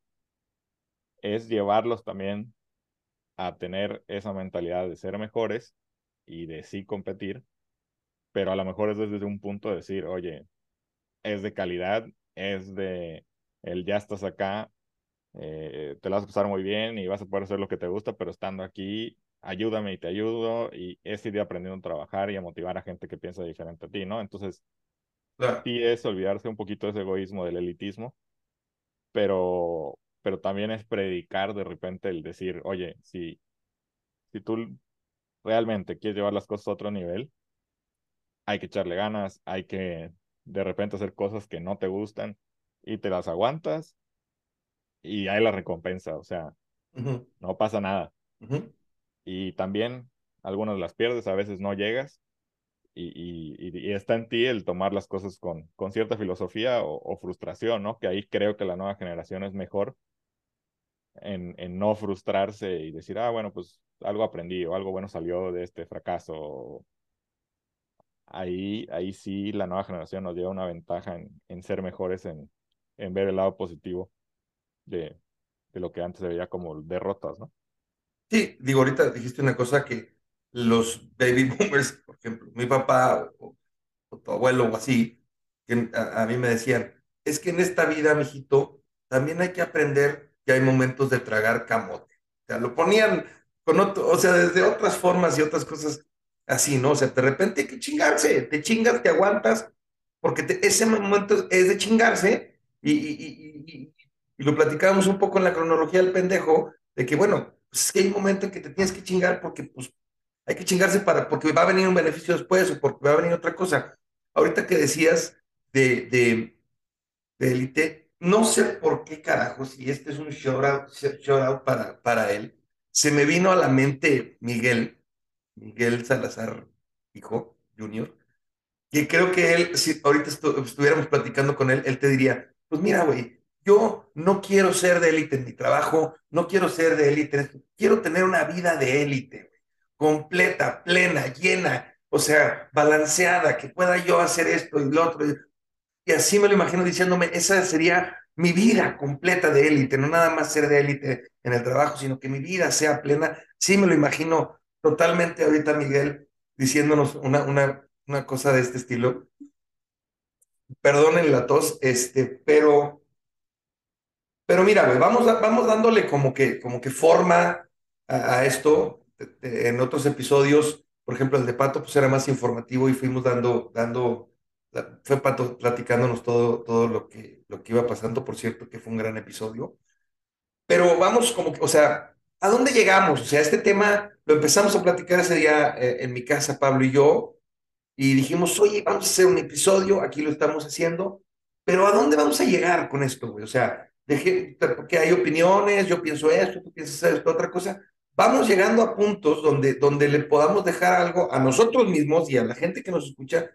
es llevarlos también a tener esa mentalidad de ser mejores y de sí competir, pero a lo mejor es desde un punto de decir, oye, es de calidad, es de el ya estás acá, eh, te la vas a pasar muy bien y vas a poder hacer lo que te gusta, pero estando aquí, ayúdame y te ayudo, y es ir aprendiendo a trabajar y a motivar a gente que piensa diferente a ti, ¿no? Entonces, Claro, sí es olvidarse un poquito de ese egoísmo del elitismo, pero, pero también es predicar de repente el decir, oye, si, si tú realmente quieres llevar las cosas a otro nivel, hay que echarle ganas, hay que de repente hacer cosas que no te gustan y te las aguantas y hay la recompensa, o sea, ujú, no pasa nada. ujú, Y también algunas las pierdes, a veces no llegas y, y, y está en ti el tomar las cosas con, con cierta filosofía o, o, frustración, ¿no? Que ahí creo que la nueva generación es mejor en, en no frustrarse y decir, ah, bueno, pues algo aprendí o algo bueno salió de este fracaso. Ahí, ahí sí la nueva generación nos lleva una ventaja en, en ser mejores, en, en ver el lado positivo de, de lo que antes se veía como derrotas, ¿no? Sí, digo, ahorita dijiste una cosa que los baby boomers, por ejemplo, mi papá o, tu abuelo o así, a, mí me decían, es que en esta vida, mijito, también hay que aprender que hay momentos de tragar camote. O sea, lo ponían con otro, o sea, desde otras formas y otras cosas así, ¿no? O sea, de repente hay que chingarse, te chingas, te aguantas, porque ese momento es de chingarse y- y lo platicábamos un poco en la cronología del pendejo, de que, bueno, es que hay un momento en que te tienes que chingar porque, pues, hay que chingarse para, porque va a venir un beneficio después o porque va a venir otra cosa. Ahorita que decías de, de, no sé por qué carajos, y este es un shout out, shout out para, para él, se me vino a la mente Miguel, Miguel Salazar, hijo, junior, que creo que él, si ahorita estu- estuviéramos platicando con él, él te diría, pues mira, güey, yo no quiero ser de élite en mi trabajo, no quiero ser de élite, quiero tener una vida de élite, completa, plena, llena, o sea, balanceada, que pueda yo hacer esto y lo otro. Y así me lo imagino diciéndome, esa sería mi vida completa de élite, no nada más ser de élite en el trabajo, sino que mi vida sea plena. Sí me lo imagino totalmente ahorita, Miguel, diciéndonos una, una, una cosa de este estilo. Perdonen la tos, este, pero, pero mira, güey, vamos, vamos dándole como que, como que forma a, a esto. De- de- En otros episodios, por ejemplo, el de Pato, pues era más informativo y fuimos dando, dando, fue Pato platicándonos todo, todo lo que, lo que iba pasando, por cierto, que fue un gran episodio. Pero vamos como o sea, ¿a dónde llegamos? O sea, este tema lo empezamos a platicar ese día eh, en mi casa, Pablo y yo, y dijimos, oye, vamos a hacer un episodio, aquí lo estamos haciendo, Pero ¿a dónde vamos a llegar con esto, güey? O sea, deje, que hay opiniones, yo pienso esto, tú piensas esto, otra cosa. Vamos llegando a puntos donde, donde le podamos dejar algo a nosotros mismos y a la gente que nos escucha,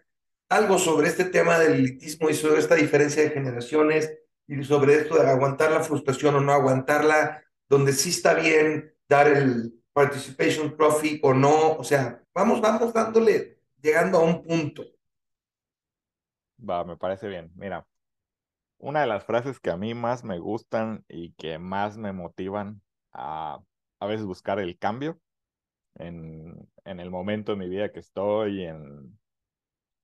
algo sobre este tema del elitismo y sobre esta diferencia de generaciones y sobre esto de aguantar la frustración o no aguantarla, donde sí está bien dar el participation trophy o no. O sea, vamos, vamos dándole, llegando a un punto. Va, me parece bien. Mira, una de las frases que a mí más me gustan y que más me motivan a a veces buscar el cambio en, en el momento de mi vida que estoy en,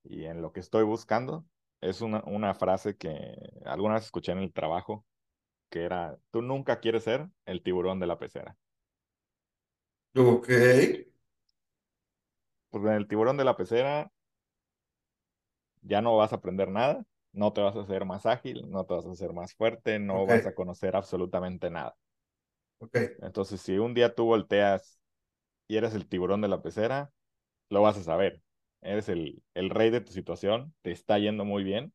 y en lo que estoy buscando, es una, una frase que alguna vez escuché en el trabajo, que era, tú nunca quieres ser el tiburón de la pecera. Ok. Porque en el tiburón de la pecera ya no vas a aprender nada, no te vas a hacer más ágil, no te vas a hacer más fuerte, no vas a conocer absolutamente nada. Ok. Entonces, si un día tú volteas y eres el tiburón de la pecera, lo vas a saber. Eres el, el rey de tu situación, te está yendo muy bien,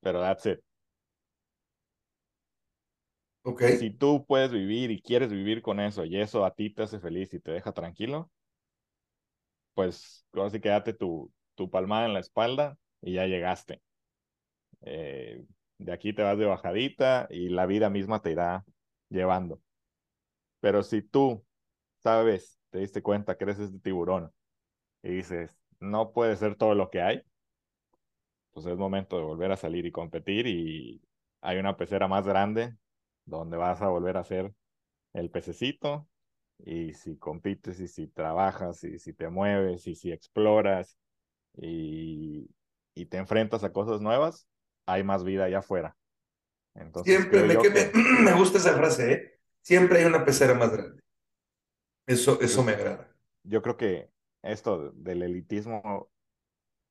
pero that's it. Ok. Si tú puedes vivir y quieres vivir con eso y eso a ti te hace feliz y te deja tranquilo, pues así que date tu, tu palmada en la espalda y ya llegaste. Eh, de aquí te vas de bajadita y la vida misma te irá llevando. Pero si tú sabes, te diste cuenta que eres este tiburón y dices, no puede ser todo lo que hay, pues es momento de volver a salir y competir y hay una pecera más grande donde vas a volver a ser el pececito y si compites y si trabajas y si te mueves y si exploras y, y te enfrentas a cosas nuevas, hay más vida allá afuera. Siempre me, gusta esa frase, ¿eh? Siempre hay una pecera más grande. Eso, eso me agrada. Yo creo que esto del elitismo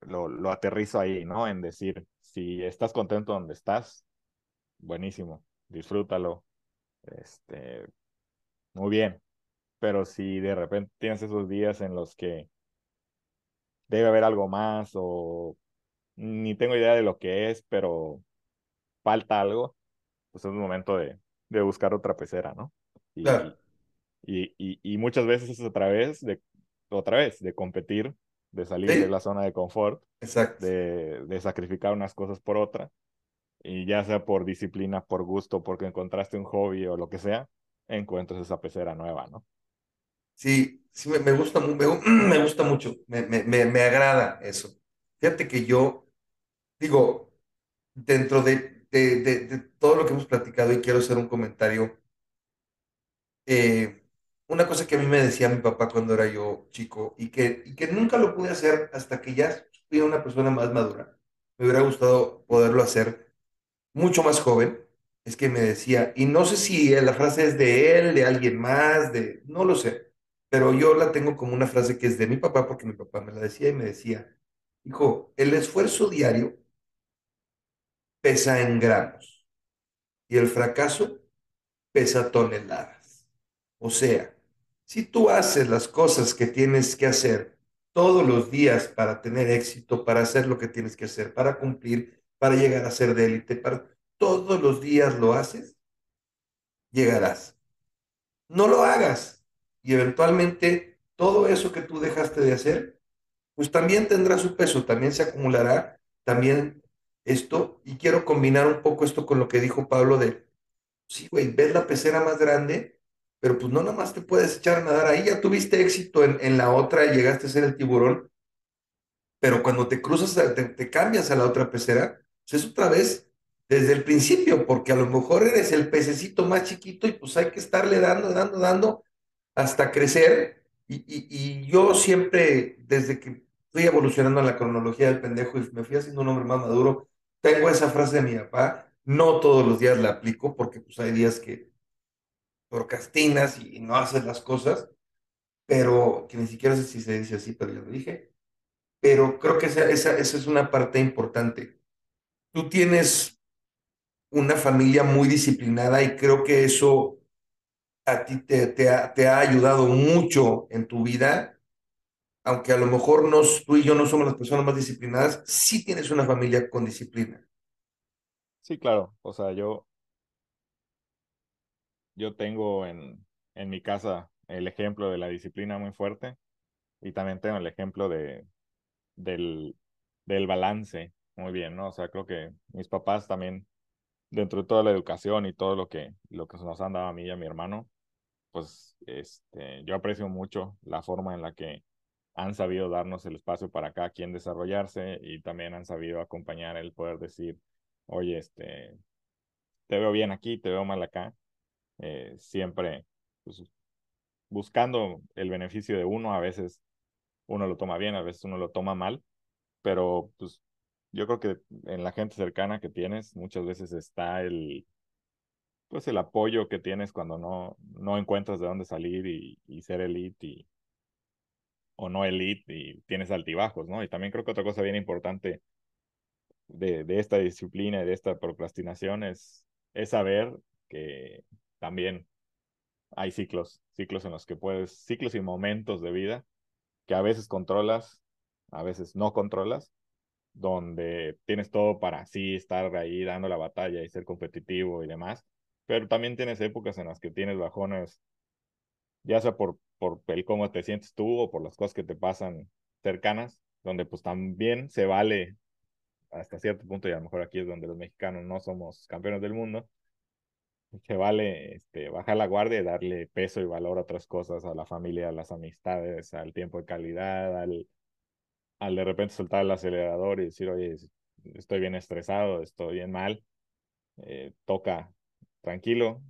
lo, lo aterrizo ahí, ¿no? En decir, si estás contento donde estás, buenísimo, disfrútalo. Este, muy bien. Pero si de repente tienes esos días en los que debe haber algo más o ni tengo idea de lo que es, pero falta algo, pues es un momento de, de buscar otra pecera, ¿no? Y, y, y, y, muchas veces es otra vez de, otra vez, de competir, de salir de la zona de confort, De, de sacrificar unas cosas por otra, y ya sea por disciplina, por gusto, porque encontraste un hobby o lo que sea, encuentras esa pecera nueva, ¿no? Sí, sí, me, me gusta, me, me, gusta mucho, me, me, me agrada eso. Fíjate que yo, digo, dentro de de, todo lo que hemos platicado y quiero hacer un comentario. Eh, una cosa que a mí me decía mi papá cuando era yo chico y que, y que nunca lo pude hacer hasta que ya fui una persona más madura. Me hubiera gustado poderlo hacer mucho más joven. Es que me decía, y no sé si la frase es de él, de alguien más, de, no lo sé, pero yo la tengo como una frase que es de mi papá porque mi papá me la decía y me decía, hijo, el esfuerzo diario pesa en gramos y el fracaso pesa toneladas. O sea, si tú haces las cosas que tienes que hacer todos los días para tener éxito, para hacer lo que tienes que hacer, para cumplir, para llegar a ser de para todos los días lo haces, llegarás. No lo hagas y eventualmente todo eso que tú dejaste de hacer, pues también tendrá su peso, también se acumulará, también esto y quiero combinar un poco esto con lo que dijo Pablo de, sí, güey, ves la pecera más grande, pero pues no nada más te puedes echar a nadar ahí, ya tuviste éxito en, en la otra y llegaste a ser el tiburón, pero cuando te cruzas, te, cambias a la otra pecera, pues es otra vez desde el principio, porque a lo mejor eres el pececito más chiquito y pues hay que estarle dando, dando, dando hasta crecer. Y, y, y yo siempre, desde que fui evolucionando en la cronología del pendejo y me fui haciendo un hombre más maduro, tengo esa frase de mi papá, no todos los días la aplico porque pues hay días que procrastinas y no haces las cosas, pero que ni siquiera sé si se dice así, pero ya lo dije. Pero creo que esa, esa, esa es una parte importante. Tú tienes una familia muy disciplinada y creo que eso a ti te, te, ha, te ha ayudado mucho en tu vida aunque a lo mejor no, tú y yo no somos las personas más disciplinadas, sí tienes una familia con disciplina. Sí, claro. O sea, yo, yo tengo en, en mi casa el ejemplo de la disciplina muy fuerte y también tengo el ejemplo de, del, del balance muy bien, ¿no? O sea, creo que mis papás también, dentro de toda la educación y todo lo que, lo que nos han dado a mí y a mi hermano, pues este, yo aprecio mucho la forma en la que han sabido darnos el espacio para cada quien desarrollarse y también han sabido acompañar el poder decir, oye, este, te veo bien aquí, te veo mal acá, eh, siempre pues, buscando el beneficio de uno, a veces uno lo toma bien, a veces uno lo toma mal, pero pues yo creo que en la gente cercana que tienes muchas veces está el pues el apoyo que tienes cuando no, no encuentras de dónde salir y, y ser elite y, o no elite y tienes altibajos, ¿no? Y también creo que otra cosa bien importante de, de esta disciplina y de esta procrastinación es, es saber que también hay ciclos, ciclos en los que puedes, ciclos y momentos de vida que a veces controlas, a veces no controlas, donde tienes todo para sí estar ahí dando la batalla y ser competitivo y demás, pero también tienes épocas en las que tienes bajones, ya sea por, por el cómo te sientes tú o por las cosas que te pasan cercanas, donde pues también se vale hasta cierto punto, y a lo mejor aquí es donde los mexicanos no somos campeones del mundo, se vale este, bajar la guardia y darle peso y valor a otras cosas, a la familia, a las amistades, al tiempo de calidad, al, al de repente soltar el acelerador y decir, oye, estoy bien estresado, estoy bien mal, eh, toca tranquilo,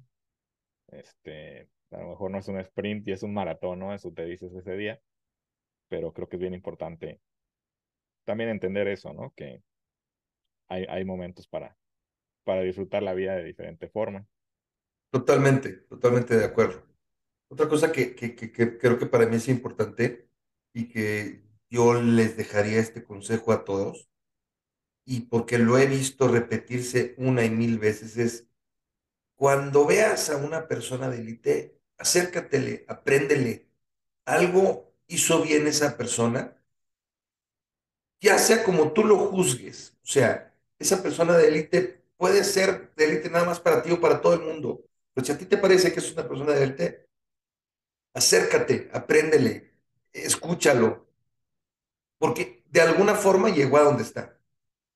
este, a lo mejor no es un sprint y es un maratón, ¿no? Eso te dices ese día, pero creo que es bien importante también entender eso, ¿no? Que hay, hay momentos para, para disfrutar la vida de diferente forma. Totalmente, totalmente de acuerdo. Otra cosa que, que, que, creo que para mí es importante y que yo les dejaría este consejo a todos, y porque lo he visto repetirse una y mil veces, es cuando veas a una persona de élite, acércatele, apréndele. Algo hizo bien esa persona, ya sea como tú lo juzgues. O sea, esa persona de élite puede ser de élite nada más para ti o para todo el mundo. Pero si a ti te parece que es una persona de élite, acércate, apréndele, escúchalo. Porque de alguna forma llegó a donde está.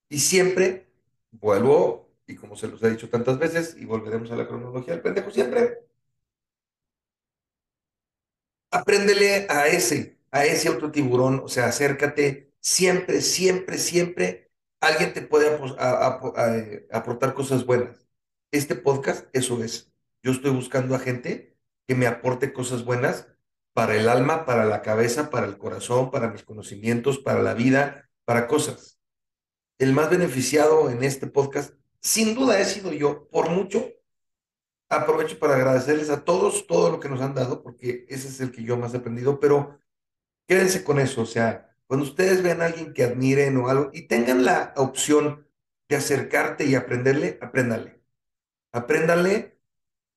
Y siempre vuelvo y como se los he dicho tantas veces, y volveremos a la cronología del pendejo siempre, apréndele a ese, a ese otro tiburón, o sea, acércate, siempre, siempre, siempre, alguien te puede eh, aportar cosas buenas. Este podcast, eso es. Yo estoy buscando a gente que me aporte cosas buenas para el alma, para la cabeza, para el corazón, para mis conocimientos, para la vida, para cosas. El más beneficiado en este podcast sin duda he sido yo, por mucho. Aprovecho para agradecerles a todos todo lo que nos han dado, porque ese es el que yo más he aprendido, pero quédense con eso, o sea, cuando ustedes vean a alguien que admiren o algo y tengan la opción de acercarte y aprenderle, apréndale. Apréndale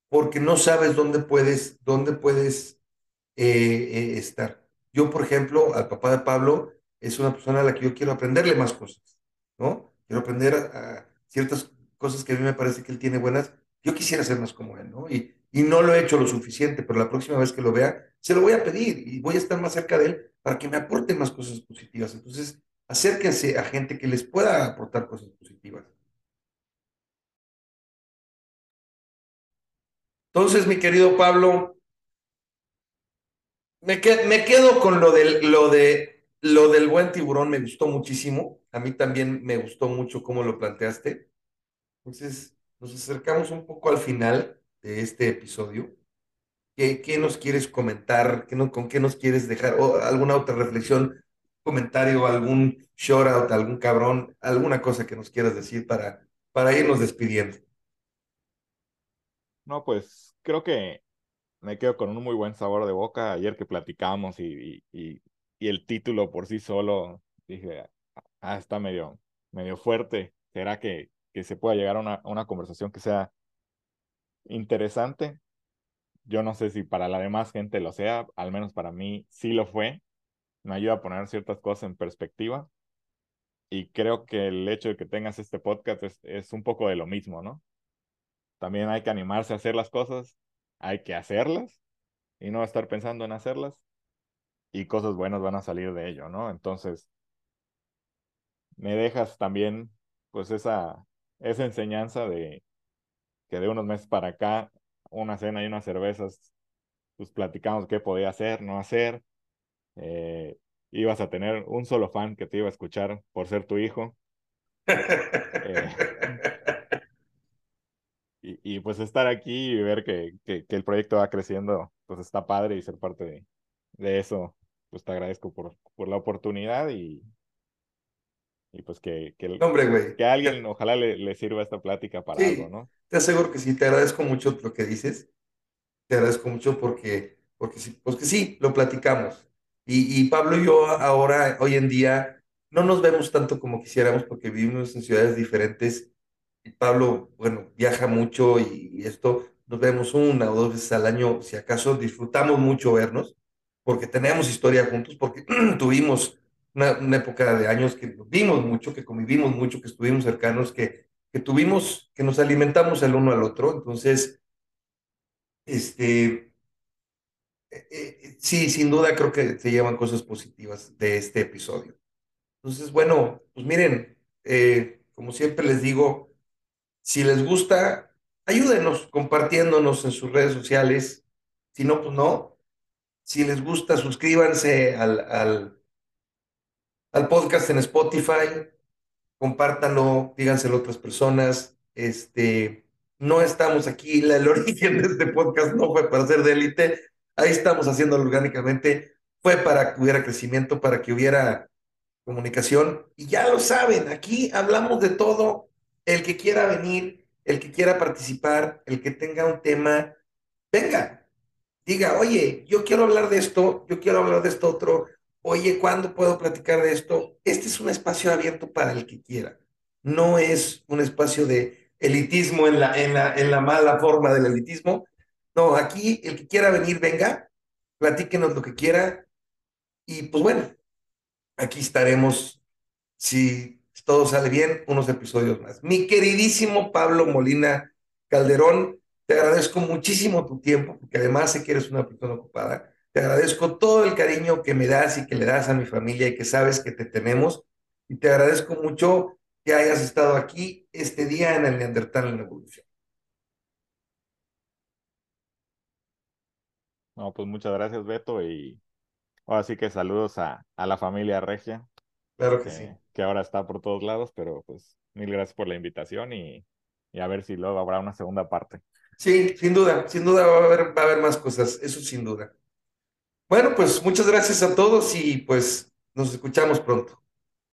porque no sabes dónde puedes, dónde puedes eh, eh, estar. Yo, por ejemplo, al papá de Pablo es una persona a la que yo quiero aprenderle más cosas, ¿no? Quiero aprender a ciertas cosas que a mí me parece que él tiene buenas, yo quisiera ser más como él, ¿no? Y, y no lo he hecho lo suficiente, pero la próxima vez que lo vea, se lo voy a pedir y voy a estar más cerca de él para que me aporte más cosas positivas. Entonces, acérquense a gente que les pueda aportar cosas positivas. Entonces, mi querido Pablo, me, me quedo con lo del, lo, de, lo del buen tiburón, me gustó muchísimo. A mí también me gustó mucho cómo lo planteaste. Entonces, nos acercamos un poco al final de este episodio. ¿Qué, nos quieres comentar? ¿Qué no, ¿Con qué nos quieres dejar? ¿O alguna otra reflexión, comentario, algún shout out, algún cabrón, alguna cosa que nos quieras decir para, para irnos despidiendo? No, pues creo que me quedo con un muy buen sabor de boca. Ayer que platicamos y, y, y el título por sí solo, dije, ah, está medio, medio fuerte. ¿Será que, que se pueda llegar a una, una conversación que sea interesante. Yo no sé si para la demás gente lo sea, al menos para mí sí lo fue. me ayuda a poner ciertas cosas en perspectiva. Y creo que el hecho de que tengas este podcast es, es un poco de lo mismo, ¿no? También hay que animarse a hacer las cosas, hay que hacerlas y no estar pensando en hacerlas y cosas buenas van a salir de ello, ¿no? Entonces, me dejas también pues esa, esa enseñanza de que de unos meses para acá, una cena y unas cervezas, pues platicamos qué podía hacer, no hacer. Eh, ibas a tener un solo fan que te iba a escuchar por ser tu hijo. Eh, y, pues estar aquí y ver que, que, el proyecto va creciendo, pues está padre y ser parte de, de eso, pues te agradezco por, por la oportunidad y, y pues que, que, Hombre, que a alguien ojalá le, le, sirva esta plática para algo, ¿no? Te aseguro que sí, te agradezco mucho lo que dices, te agradezco mucho porque, porque sí, pues que sí, lo platicamos. Y, y Pablo y yo ahora, hoy en día, no nos vemos tanto como quisiéramos porque vivimos en ciudades diferentes Pablo, bueno, viaja mucho y, esto, nos vemos una o dos veces al año, si acaso disfrutamos mucho vernos, porque tenemos historia juntos, porque tuvimos una, época de años que vimos mucho, que convivimos mucho, que estuvimos cercanos, que, que tuvimos, que nos alimentamos el uno al otro. Entonces, este, eh, eh, sí, sin duda creo que se llevan cosas positivas de este episodio. Entonces, bueno, pues miren, eh, como siempre les digo, si les gusta, ayúdenos compartiéndonos en sus redes sociales. Si no, pues no. Si les gusta, suscríbanse al, al, al podcast en Spotify, compártanlo, díganselo a otras personas. Este, no estamos aquí, el origen de este podcast no fue para ser de élite, ahí estamos haciéndolo orgánicamente, fue para que hubiera crecimiento, para que hubiera comunicación. Y ya lo saben, aquí hablamos de todo, el que quiera venir, el que quiera participar, el que tenga un tema, venga, diga, oye, yo quiero hablar de esto, yo quiero hablar de esto otro, oye, ¿cuándo puedo platicar de esto? Este es un espacio abierto para el que quiera. No es un espacio de elitismo en la, en la, en la mala forma del elitismo. No, aquí el que quiera venir, venga, platíquenos lo que quiera. Y pues bueno, aquí estaremos si todo sale bien, unos episodios más. Mi queridísimo Pablo Molina Calderón, te agradezco muchísimo tu tiempo, porque además sé que eres una persona ocupada. Te agradezco todo el cariño que me das y que le das a mi familia y que sabes que te tenemos. Y te agradezco mucho que hayas estado aquí este día en el Neandertal en la Evolución. No, pues muchas gracias, Beto, y ahora sí que saludos a, a la familia Regia. Claro que sí que ahora está por todos lados, pero pues mil gracias por la invitación y, a ver si luego habrá una segunda parte. Sí, sin duda, sin duda va a haber, va a haber más cosas, eso sin duda. Bueno, pues muchas gracias a todos y pues nos escuchamos pronto.